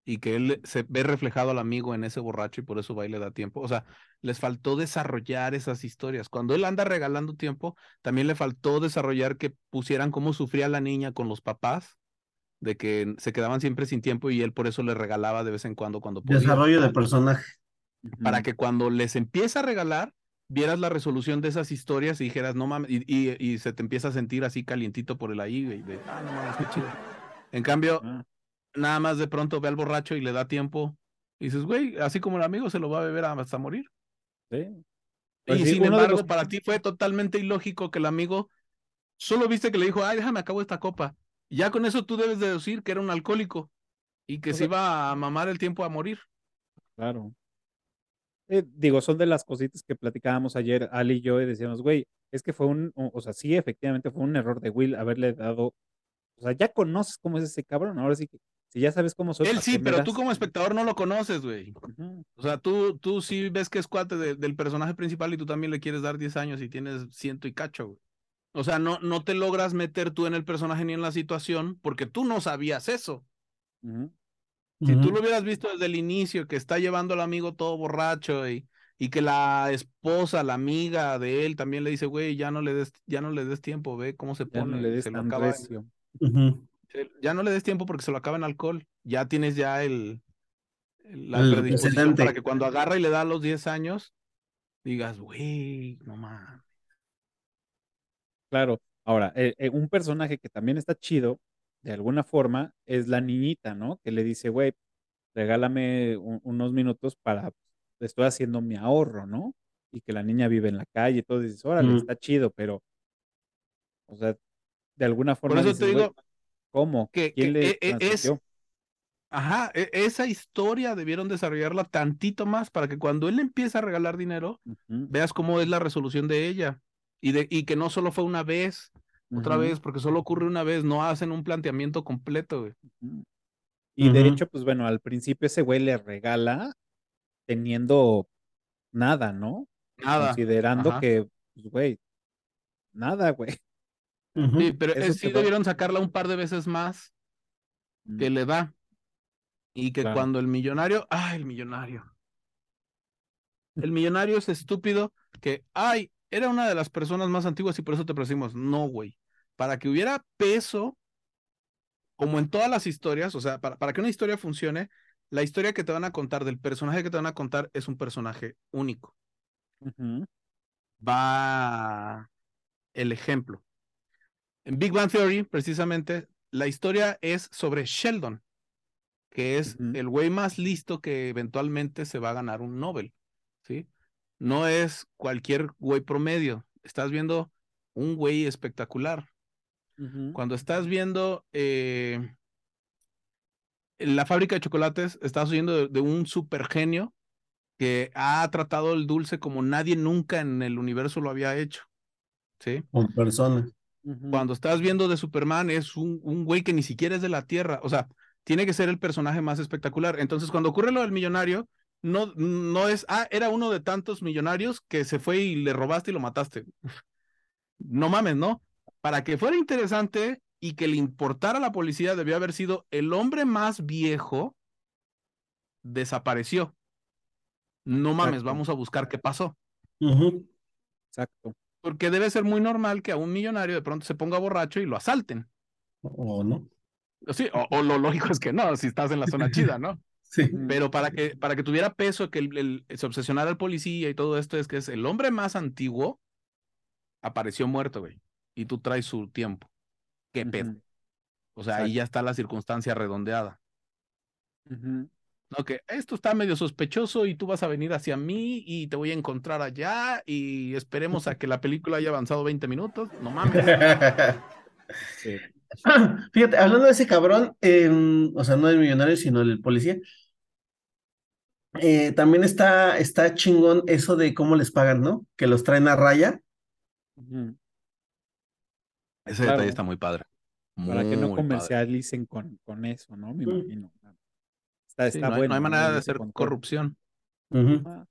y que él se ve reflejado al amigo en ese borracho y por eso va y le da tiempo. O sea, les faltó desarrollar esas historias. Cuando él anda regalando tiempo, también le faltó desarrollar que pusieran cómo sufría la niña con los papás, de que se quedaban siempre sin tiempo y él por eso le regalaba de vez en cuando cuando podía. Desarrollo de personaje. para que cuando les empieza a regalar, vieras la resolución de esas historias y dijeras, no mames, y, y- y se te empieza a sentir así calientito por el ahí, güey, de, ah, no mames, qué chido. En cambio, Ah, nada más de pronto ve al borracho y le da tiempo, y dices, güey, así como el amigo se lo va a beber hasta morir. sí. Pues y sí, sin embargo, los- para ti fue totalmente ilógico que el amigo solo viste que le dijo, ay, déjame acabo esta copa. Ya con eso tú debes deducir que era un alcohólico y que O se iba a mamar el tiempo a morir. Claro. Eh, digo, son de las cositas que platicábamos ayer, Ali y yo, y decíamos, güey, es que fue un, o o sea, sí, efectivamente fue un error de Will haberle dado, o sea, ya conoces cómo es ese cabrón, ahora sí que, si ya sabes cómo soy, Él ¿para sí, pero tú como espectador no lo conoces, güey. O sea, tú, tú sí ves que es cuate de- del personaje principal y tú también le quieres dar 10 años y tienes ciento y cacho, güey. O sea, no, no te logras meter tú en el personaje ni en la situación porque tú no sabías eso. Si tú lo hubieras visto desde el inicio, que está llevando al amigo todo borracho y, y que la esposa, la amiga de él también le dice, güey, ya no le des, ya no le des tiempo, ve cómo se Ya pone, no le des se tan acaba en- ya no le des tiempo porque se lo acaba en alcohol. Ya tienes ya el, el- la El predisposición para que cuando agarra y le da los 10 años, digas, güey, no mames. Claro. Ahora, eh, eh, un personaje que también está chido, de alguna forma, es la niñita, ¿no? Que le dice, güey, regálame un- unos minutos para, estoy haciendo mi ahorro, ¿no? Y que la niña vive en la calle y todo, y dices, órale, Mm. está chido, pero, o sea, de alguna Por forma eso dices, te digo ¿cómo? que, ¿Quién que le e- e- es, transmitió? ajá, e- esa historia debieron desarrollarla tantito más para que cuando él empieza a regalar dinero, veas cómo es la resolución de ella. Y, de, y que no solo fue una vez, otra vez, porque solo ocurre una vez, no hacen un planteamiento completo, güey. Y de hecho, pues bueno, al principio ese güey le regala teniendo nada, ¿no? Nada. Considerando Ajá. que, pues, güey, nada, güey. Sí, pero Eso eh, sí debieron sacarla un par de veces más que le da. Y que Claro. cuando el millonario, ay, el millonario. El millonario es estúpido que, ay, era una de las personas más antiguas y por eso te presimos. No, güey. Para que hubiera peso, como en todas las historias, o sea, para, para que una historia funcione, la historia que te van a contar, del personaje que te van a contar, es un personaje único. Va el ejemplo. En Big Bang Theory, precisamente, la historia es sobre Sheldon, que es el güey más listo que eventualmente se va a ganar un Nobel, ¿sí? No es cualquier güey promedio. Estás viendo un güey espectacular. Cuando estás viendo eh, la fábrica de chocolates, estás oyendo de, de un super genio que ha tratado el dulce como nadie nunca en el universo lo había hecho. ¿Sí? Con personas. Cuando estás viendo de Superman, es un, un güey que ni siquiera es de la Tierra. O sea, tiene que ser el personaje más espectacular. Entonces, cuando ocurre lo del millonario, no, no es, ah, era uno de tantos millonarios que se fue y le robaste y lo mataste. No mames, ¿no? Para que fuera interesante y que le importara a la policía, debió haber sido el hombre más viejo desapareció. No mames, Exacto. vamos a buscar qué pasó. Exacto. Porque debe ser muy normal que a un millonario de pronto se ponga borracho y lo asalten. O no. Sí, o, o lo lógico es que no, si estás en la zona chida, ¿no? Sí. Pero para que, para que tuviera peso, que el, el- se obsesionara el policía y todo esto, es que es el hombre más antiguo apareció muerto, güey. Y tú traes su tiempo. ¿Qué pedo? O sea, ahí ya está la circunstancia redondeada. ujú. No, que esto está medio sospechoso y tú vas a venir hacia mí y te voy a encontrar allá y esperemos a que la película haya avanzado 20 minutos. No mames. Sí. Fíjate, hablando de ese cabrón, em, o sea, no el millonario, sino el policía, eh, también está, está chingón eso de cómo les pagan, ¿no? Que los traen a raya. Ese Claro. detalle está muy padre. Para que no comercialicen con, con eso, ¿no? Me Mm. imagino. Está, Sí, no, hay, no bueno. hay manera de hacer control. corrupción. Ah,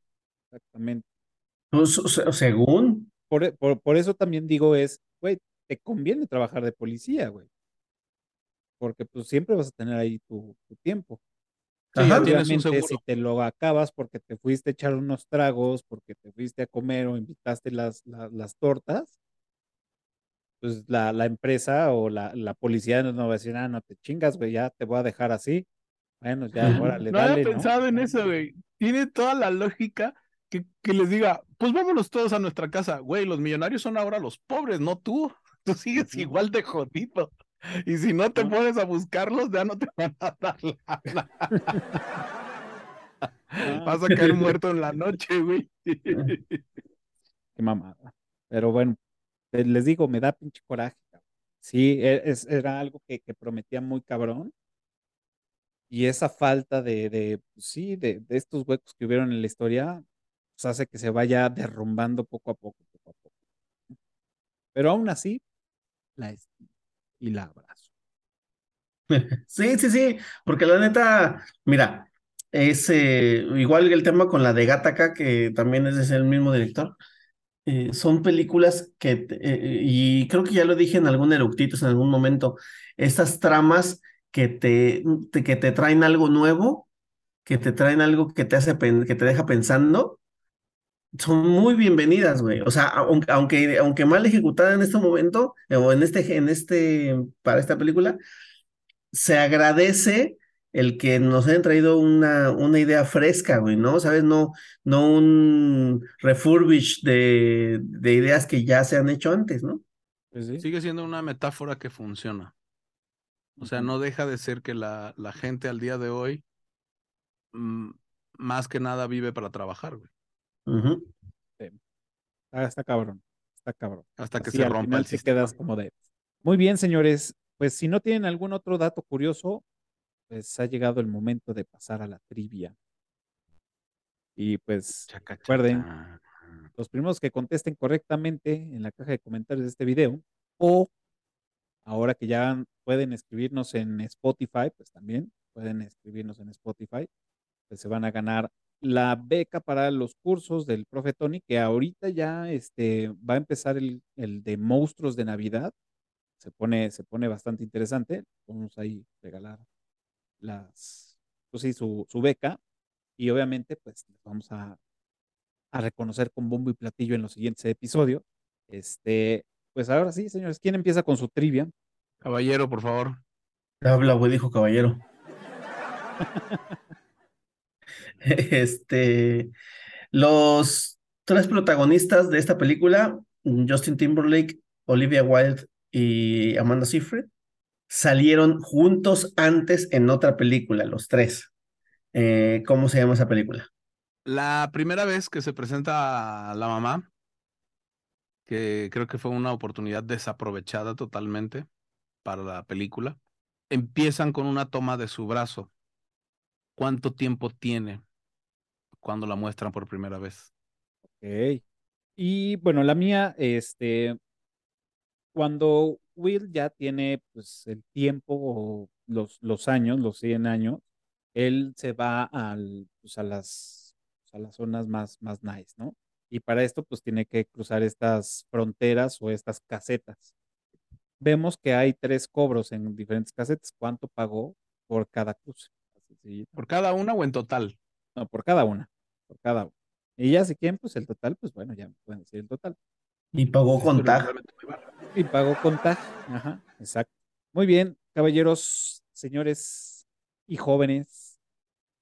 exactamente. Pues, según. Por, por, por eso también digo es, güey, te conviene trabajar de policía, güey. Porque pues siempre vas a tener ahí tu, tu tiempo. Sí, Ajá. ya tienes un Obviamente, si te lo acabas porque te fuiste a echar unos tragos, porque te fuiste a comer o invitaste las, la- las tortas, pues la, la empresa o la, la policía no va a decir, ah, no te chingas, güey, ya te voy a dejar así. Bueno, ya, órale, No había dale, ¿no? pensado en eso, güey. Tiene toda la lógica que, que les diga, pues vámonos todos a nuestra casa. Güey, los millonarios son ahora los pobres, no tú. Tú sigues igual de jodido. Y si no te pones a buscarlos, ya no te van a dar lana. Ah, Vas a caer muerto en la noche, güey. qué mamada. Pero bueno, les digo, me da pinche coraje. Sí, e- es, era algo que, que prometía muy cabrón. Y esa falta de, de pues sí, de, de estos huecos que hubieron en la historia, pues hace que se vaya derrumbando poco a poco, poco a poco. Pero aún así, la estimo y la abrazo. Sí, sí, sí, porque la neta, mira, es eh, igual el tema con la de Gattaca, que también es el mismo director. eh, son películas que, te- eh, y creo que ya lo dije en algún eructitos en algún momento, estas tramas que te, te- que te traen algo nuevo, que te traen algo que te hace, que te deja pensando, son muy bienvenidas, güey. O sea, aunque, aunque, aunque mal ejecutada en este momento, eh, o en este, en este, para esta película, se agradece el que nos hayan traído una, una idea fresca, güey, ¿no? ¿Sabes? No, no un refurbish de, de ideas que ya se han hecho antes, ¿no? Pues sí. Sigue siendo una metáfora que funciona. O sea, no deja de ser que la, la gente al día de hoy, mm, más que nada, vive para trabajar, güey. Ah, está cabrón, está cabrón. Hasta que se al rompa final el te sistema. quedas como de. Muy bien, señores. Pues si no tienen algún otro dato curioso, pues ha llegado el momento de pasar a la trivia. Y pues Chaca, recuerden, chaca. los primeros que contesten correctamente en la caja de comentarios de este video, o ahora que ya pueden escribirnos en Spotify, pues también pueden escribirnos en Spotify, pues se van a ganar la beca para los cursos del profe Tony, que ahorita ya este, va a empezar el, el de monstruos de Navidad. Se pone, se pone bastante interesante. Vamos ahí regalar las, pues sí, su, su beca. Y obviamente, pues vamos a, a reconocer con bombo y platillo en los siguientes episodios. Este, pues ahora sí, señores, ¿quién empieza con su trivia? Caballero, por favor. Habla, güey, dijo caballero. Este, los tres protagonistas de esta película, Justin Timberlake, Olivia Wilde y Amanda Seyfried, salieron juntos antes en otra película, los tres. Eh, ¿cómo se llama esa película? La primera vez que se presenta la mamá, que creo que fue una oportunidad desaprovechada totalmente para la película, empiezan con una toma de su brazo. ¿Cuánto tiempo tiene cuando la muestran por primera vez? Ok. Y bueno, la mía, este, cuando Will ya tiene pues el tiempo o los, los años, los 100 años, él se va al, pues, a las, a las zonas más, más nice, ¿no? Y para esto pues tiene que cruzar estas fronteras o estas casetas. Vemos que hay tres cobros en diferentes casetas. ¿Cuánto pagó por cada cruce? ¿Por cada una o en total? No, por cada una, por cada una. Y ya si quieren, pues el total, pues bueno, ya pueden decir el total. Y pagó con tag. Y pagó con tag, ajá, exacto. Muy bien, caballeros, señores y jóvenes.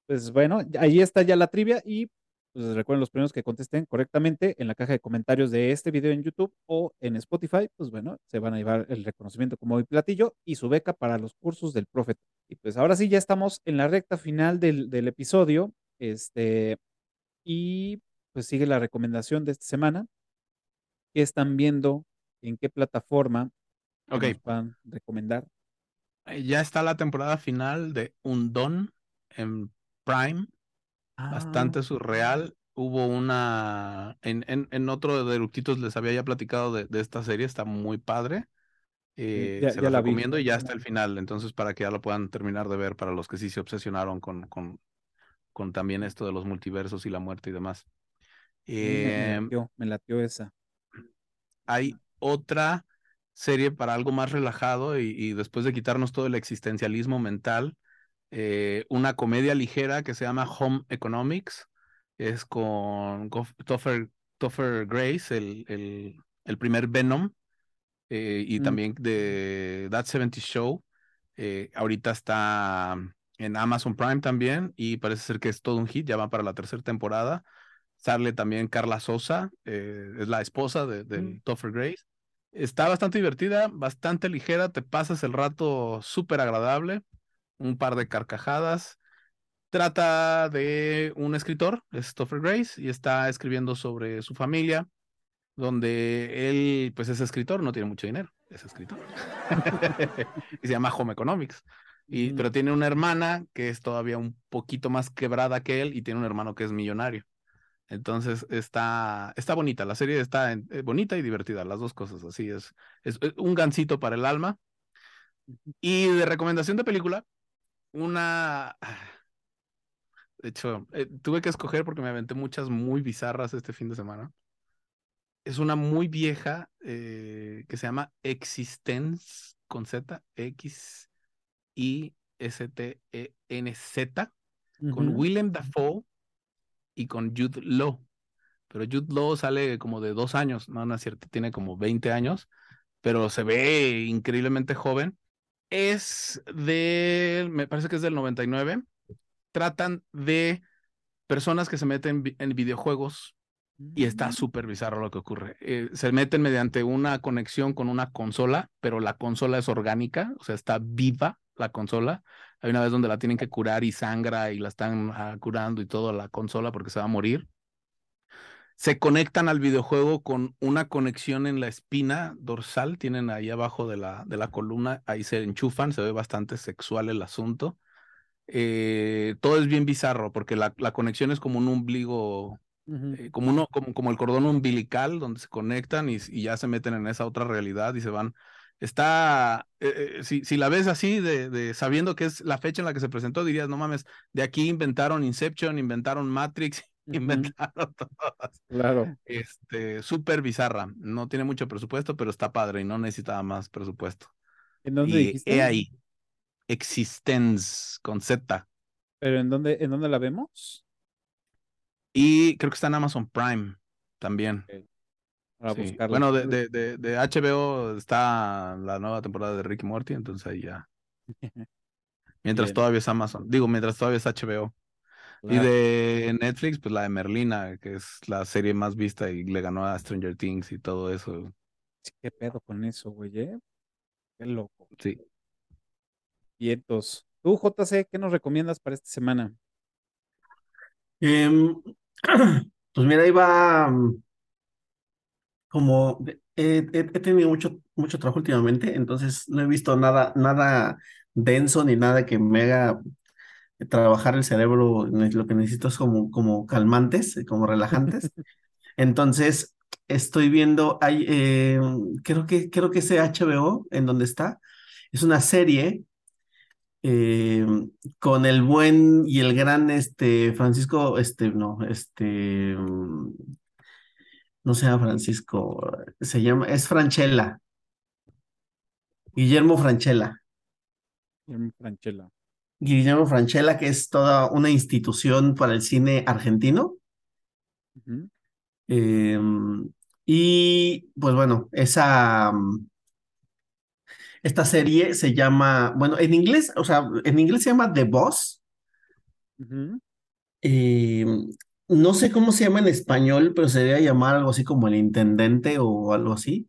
Pues bueno, ahí está ya la trivia y pues recuerden los primeros que contesten correctamente en la caja de comentarios de este video en YouTube o en Spotify, pues bueno, se van a llevar el reconocimiento como hoy platillo y su beca para los cursos del profeta. Y pues ahora sí, ya estamos en la recta final del, del episodio. Este, y pues sigue la recomendación de esta semana. ¿Qué están viendo? ¿En qué plataforma? Ok. Nos van a recomendar. Eh, Ya está la temporada final de Undone en Prime. Ah. Bastante surreal. Hubo una. En, en, en otro de Eructitos les había ya platicado de, de esta serie. Está muy padre. Eh, ya- se ya la vi. recomiendo y ya está el final. Entonces, para que ya lo puedan terminar de ver, para los que sí se obsesionaron con, con, con también esto de los multiversos y la muerte y demás. Me, Eh, latió, me latió esa. hay otra serie para algo más relajado y, y después de quitarnos todo el existencialismo mental, eh, una comedia ligera que se llama Home Economics, es con Topher, Topher Grace, el, el, el primer Venom, eh, y Mm. también de That 70 Show. Ahorita está en Amazon Prime también y parece ser que es todo un hit, ya va para la tercera temporada. Sale también Carla Sosa, eh, es la esposa de, del Mm. Topher Grace. Está bastante divertida, bastante ligera, te pasas el rato súper agradable, un par de carcajadas. Trata de un escritor, es Topher Grace, y está escribiendo sobre su familia, donde él, pues es escritor, no tiene mucho dinero, es escritor. y se llama Home Economics. Y, pero tiene una hermana que es todavía un poquito más quebrada que él y tiene un hermano que es millonario. Entonces está, está bonita, la serie está en- eh, bonita y divertida, las dos cosas, así es, es, es un gancito para el alma. Y de recomendación de película, una... De hecho, eh, tuve que escoger porque me aventé muchas muy bizarras este fin de semana. Es una muy vieja eh, que se llama Existence con Z, X I S T E N Z, con. Willem Dafoe y con Jude Law. Pero Jude Law sale como de dos años, no, no es cierto, tiene como 20 años, pero se ve increíblemente joven. Es de, me parece que es del 99. Tratan de personas que se meten en videojuegos y está súper bizarro lo que ocurre. Eh, se meten mediante una conexión con una consola, pero la consola es orgánica, o sea, está viva la consola. Hay una vez donde la tienen que curar y sangra y la están ah, curando y todo la consola porque se va a morir. Se conectan al videojuego con una conexión en la espina dorsal, tienen ahí abajo de la, de la columna, ahí se enchufan, se ve bastante sexual el asunto. Eh, todo es bien bizarro porque la, la conexión es como un ombligo eh, como, uno, como, como el cordón umbilical donde se conectan y, y ya se meten en esa otra realidad y se van. Está, eh, eh, si, si la ves así, de, de sabiendo que es la fecha en la que se presentó, dirías, no mames, de aquí inventaron Inception, inventaron Matrix, inventaron todas. Claro. Este, súper bizarra. No tiene mucho presupuesto, pero está padre y no necesitaba más presupuesto. ¿En dónde Y dijiste? he ahí, Existence con Z. ¿Pero en dónde, en dónde la vemos? Y creo que está en Amazon Prime también. Para Sí. buscarla. Bueno, de, de, de, de HBO está la nueva temporada de Rick y Morty, entonces ahí ya. Mientras Bien. todavía es Amazon. Digo, mientras todavía es HBO. Y de Netflix, pues la de Merlina, que es la serie más vista y le ganó a Stranger Things y todo eso. ¿Qué pedo con eso, güey? Eh? Qué loco. Sí. Y entonces, tú, JC, ¿qué nos recomiendas para esta semana? Em, pues mira, iba como he, tenido mucho, mucho trabajo últimamente, entonces no he visto nada, nada denso ni nada que me haga trabajar el cerebro. Lo que necesito es como, como calmantes, como relajantes. Entonces, estoy viendo, hay, em, creo que, creo que ese HBO en donde está, es una serie eh, con el buen y el gran este Francisco, este, no, este, no se llama Francisco, se llama, es Franchella. Guillermo Franchella. Guillermo Franchella. Guillermo Franchella, que es toda una institución para el cine argentino. Em, y pues bueno, esa, esta serie se llama, bueno, en inglés, o sea, en inglés se llama The Boss. Eh, no sé cómo se llama en español, pero se debería llamar algo así como el intendente o algo así.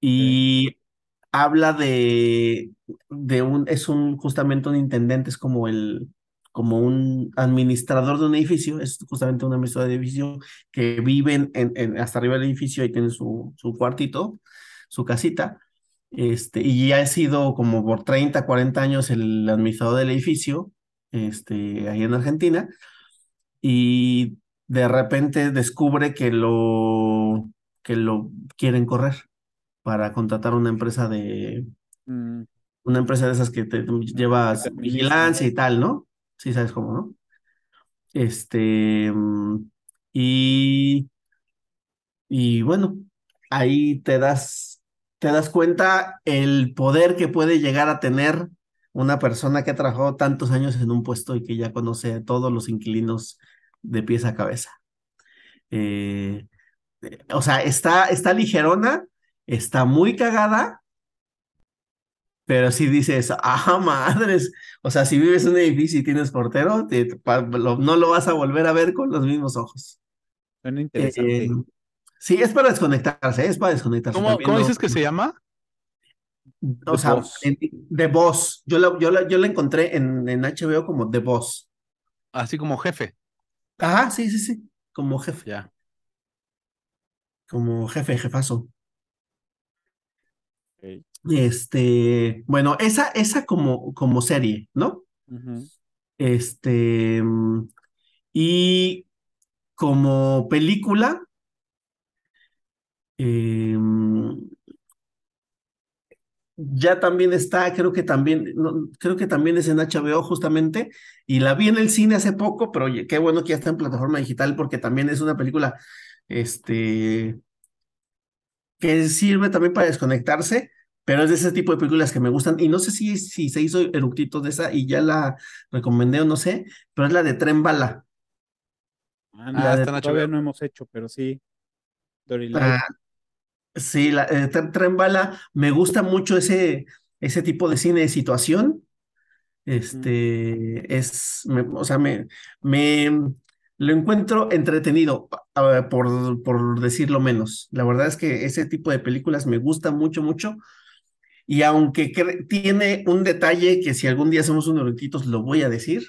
Y habla de, de un, es un, justamente un intendente, es como el, como un administrador de un edificio, es justamente un administrador de edificio que vive en, en, hasta arriba del edificio y tiene su, su cuartito, su casita, este, y ha sido como por 30, 40 años el administrador del edificio, este, ahí en Argentina, y de repente descubre que lo, que lo quieren correr para contratar una empresa de, mm. una empresa de esas que te llevas vigilancia y tal, ¿no? Sí, sabes cómo, ¿no? Este, mm, y, y bueno, ahí te das te das cuenta el poder que puede llegar a tener una persona que ha trabajado tantos años en un puesto y que ya conoce a todos los inquilinos de pies a cabeza. Eh, o sea, está, está ligerona, está muy cagada, pero si dices, ah, madres, o sea, si vives en un edificio y tienes portero, no lo vas a volver a ver con los mismos ojos. Suena interesante. Eh, Sí, es para desconectarse, es para desconectarse. ¿Cómo, dices que se llama? O sea, The Boss. Yo la, yo, la, yo la encontré en, en HBO como The Boss. Así como jefe. Ajá, sí, sí, sí. Como jefe. Ya. Como jefe, jefazo. Este, bueno, esa, esa como, como serie, ¿no? Este, y como película, Em, ya también está, creo que también, creo que también es en HBO justamente, y la vi en el cine hace poco, pero oye, qué bueno que ya está en plataforma digital porque también es una película, este, que sirve también para desconectarse, pero es de ese tipo de películas que me gustan, y no sé si, si se hizo eructito de esa y ya la recomendé o no sé, pero es la de Tren Bala. Ah, la todavía no hemos hecho, pero sí. Sí, la, eh, Tren Bala, me gusta mucho ese, ese tipo de cine de situación. Este, es, o sea, me, me lo encuentro entretenido, por, por decirlo menos. La verdad es que ese tipo de películas me gusta mucho, mucho. Y aunque tiene un detalle que si algún día hacemos unos retitos lo voy a decir,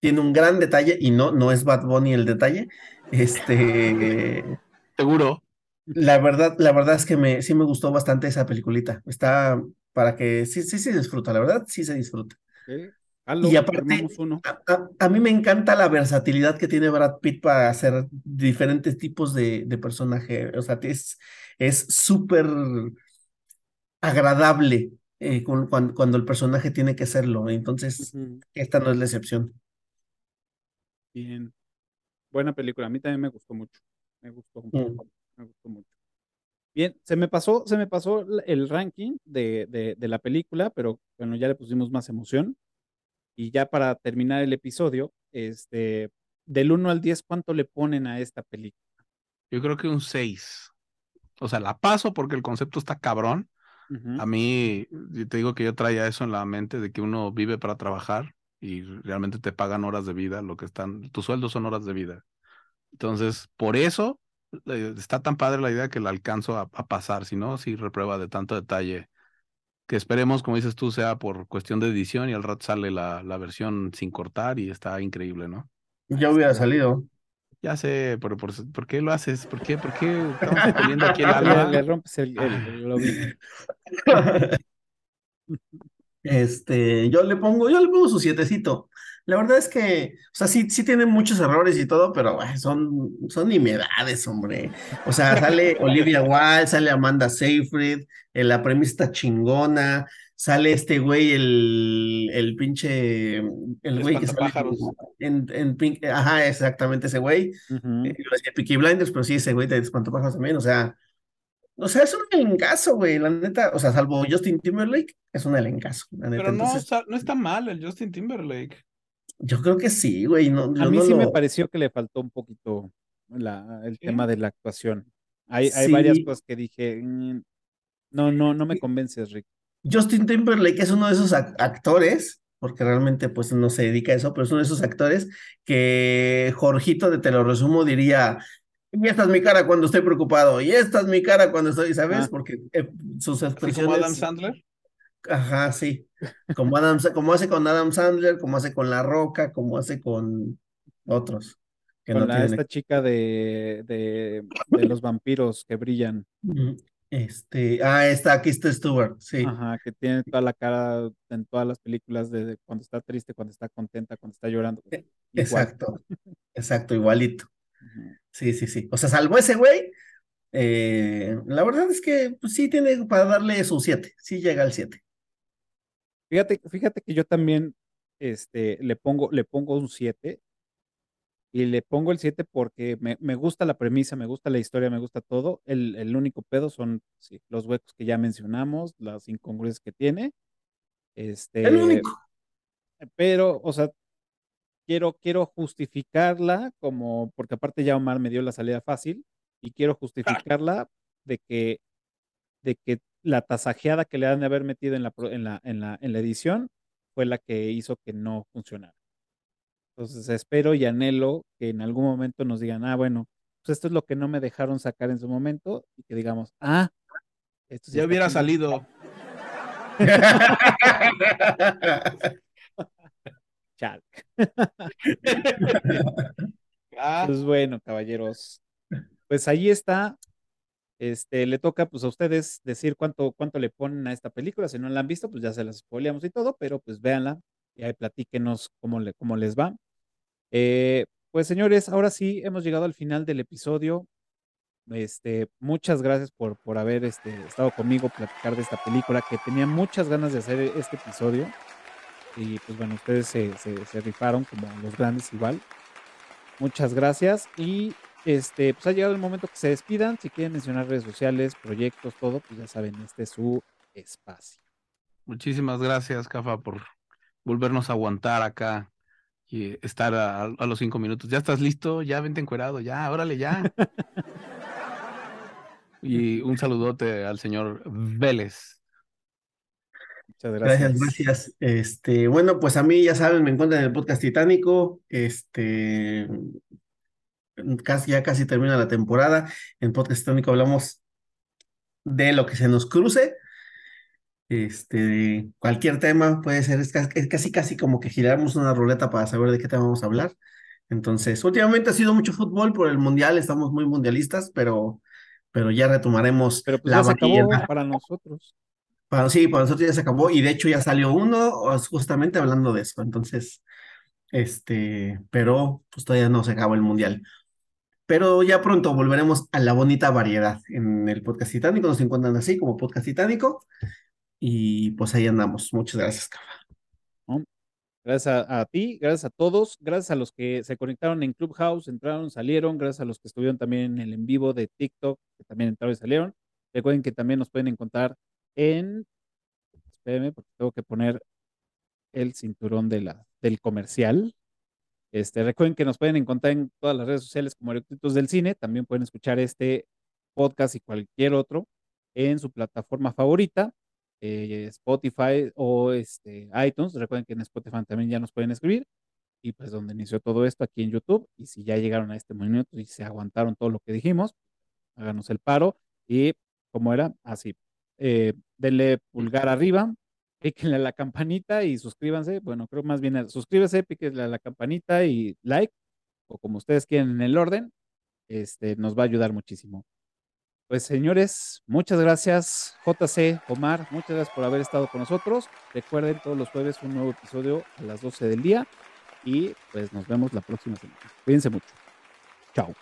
tiene un gran detalle y no, no es Bad Bunny el detalle. Este. Seguro. La verdad, la verdad es que me, sí me gustó bastante esa peliculita. Está para que sí, sí se disfruta, la verdad, sí se disfruta. y aparte, a, mí me encanta la versatilidad que tiene Brad Pitt para hacer diferentes tipos de, de personaje. O sea, es súper agradable eh, cuando, cuando, el personaje tiene que serlo. Entonces, esta no es la excepción. Bien. Buena película. A mí también me gustó mucho. Me gustó mucho. Mm me gustó mucho. Bien, se me pasó, se me pasó el ranking de, de, la película, pero bueno, ya le pusimos más emoción. Y ya para terminar el episodio, este, del 1 al 10, ¿cuánto le ponen a esta película? Yo creo que un 6. O sea, la paso porque el concepto está cabrón. A mí, te digo que yo traía eso en la mente de que uno vive para trabajar y realmente te pagan horas de vida, lo que están, tus sueldos son horas de vida. Entonces, por eso está tan padre la idea que la alcanzo a, pasar, si no, si reprueba de tanto detalle. Que esperemos, como dices tú, sea por cuestión de edición y al rato sale la, la versión sin cortar y está increíble, ¿no? Ya hubiera salido. Ya sé, pero por, por, qué lo haces? ¿Por qué? ¿Por qué estamos poniendo aquí el alma? Le, rompes el, el, Este, yo le pongo, yo le pongo su sietecito. La verdad es que, o sea, sí, sí tiene muchos errores y todo, pero son, son nimiedades, hombre. O sea, sale Olivia Wilde, sale Amanda Seyfried, eh, la premisa chingona, sale este güey, el, el pinche, el güey que sale en, en Pink, ajá, exactamente ese güey. Uh -huh. Blinders, pero sí, ese güey de Espantapájaros también, o sea, o sea, es un elencazo, güey, la neta. O sea, salvo Justin Timberlake, es un elencazo. La neta. Pero no, está, no está mal el Justin Timberlake. Yo creo que sí, güey. No, a mí no sí lo... me pareció que le faltó un poquito la, el tema de la actuación. Hay, hay sí. varias cosas que dije, mmm, no, no, no me convences, Rick. Justin Timberlake es uno de esos actores, porque realmente pues no se dedica a eso, pero es uno de esos actores que Jorgito de Te lo resumo diría, y esta es mi cara cuando estoy preocupado, y esta es mi cara cuando estoy, ¿sabes? Ah. Porque eh, sus expresiones... ¿Como Adam Sandler? Ajá, sí. Como, Adam, como hace con Adam Sandler, como hace con La Roca, como hace con otros. Que con no la, tienen... esta chica de, de, de, los vampiros que brillan. Este, ah, está Kristen Stewart, sí. Ajá, que tiene toda la cara en todas las películas de cuando está triste, cuando está contenta, cuando está llorando. Igual. Exacto, exacto, igualito. Sí, sí, sí. O sea, salvo ese güey, eh, la verdad es que pues, sí tiene para darle su 7, sí llega al 7. Fíjate, fíjate que yo también este, le, pongo, le pongo un 7 y le pongo el 7 porque me, me, gusta la premisa, me gusta la historia, me gusta todo. El, el único pedo son sí, los huecos que ya mencionamos, las incongruencias que tiene. Este, el único. Pero, o sea, quiero, quiero justificarla como, porque aparte ya Omar me dio la salida fácil, y quiero justificarla de que, de que la tasajeada que le han de haber metido en la, en, la, en, la, en la edición fue la que hizo que no funcionara. Entonces espero y anhelo que en algún momento nos digan, ah, bueno, pues esto es lo que no me dejaron sacar en su momento y que digamos, ah, esto ya hubiera salido. Chal. pues bueno, caballeros. Pues ahí está. Este, le toca pues a ustedes decir cuánto, cuánto le ponen a esta película. Si no la han visto, pues ya se las spoileamos y todo, pero pues véanla y ahí platíquenos cómo, le, cómo les va. Eh, pues señores, ahora sí hemos llegado al final del episodio. Este, muchas gracias por, por haber este, estado conmigo, platicar de esta película, que tenía muchas ganas de hacer este episodio. Y pues bueno, ustedes se, se, se rifaron como los grandes igual. Muchas gracias. Y este, pues ha llegado el momento que se despidan. Si quieren mencionar redes sociales, proyectos, todo, pues ya saben, este es su espacio. Muchísimas gracias, Cafa, por volvernos a aguantar acá y estar a, a, los cinco minutos. ¿Ya estás listo? Ya vente encuerado, ya, órale, ya. y un saludote al señor Vélez. Muchas gracias. Gracias, gracias. Este, bueno, pues a mí ya saben, me encuentran en el podcast Titánico. Este, casi, ya casi termina la temporada. En podcast Titánico hablamos de lo que se nos cruce este, cualquier tema puede ser, es casi, es casi, casi como que giramos una ruleta para saber de qué tema vamos a hablar. Entonces, últimamente ha sido mucho fútbol por el mundial, estamos muy mundialistas, pero, pero ya retomaremos pero pues la ya se acabó para nosotros. Para, sí, para nosotros ya se acabó y de hecho ya salió uno justamente hablando de eso. Entonces, este, pero pues todavía no se acabó el mundial. Pero ya pronto volveremos a la bonita variedad en el podcast titánico. Nos encuentran así como podcast titánico. Y pues ahí andamos. Muchas gracias, Cafa. Gracias a, a, ti, gracias a todos, gracias a los que se conectaron en Clubhouse, entraron, salieron, gracias a los que estuvieron también en el en vivo de TikTok, que también entraron y salieron. Recuerden que también nos pueden encontrar en, espérenme porque tengo que poner el cinturón de la, del comercial. Este, recuerden que nos pueden encontrar en todas las redes sociales como Eructitos del Cine, también pueden escuchar este podcast y cualquier otro en su plataforma favorita. eh, Spotify o este, iTunes. Recuerden que en Spotify también ya nos pueden escribir. Y pues donde inició todo esto aquí en YouTube. Y si ya llegaron a este momento y se aguantaron todo lo que dijimos, háganos el paro. Y como era, así, eh, denle pulgar arriba, píquenle a la campanita y suscríbanse. Bueno, creo más bien suscríbase, píquenle a la campanita y like, o como ustedes quieran en el orden. Este nos va a ayudar muchísimo. Pues señores, muchas gracias. JC, Omar, muchas gracias por haber estado con nosotros. Recuerden todos los jueves un nuevo episodio a las 12 del día y pues nos vemos la próxima semana. Cuídense mucho. Chao.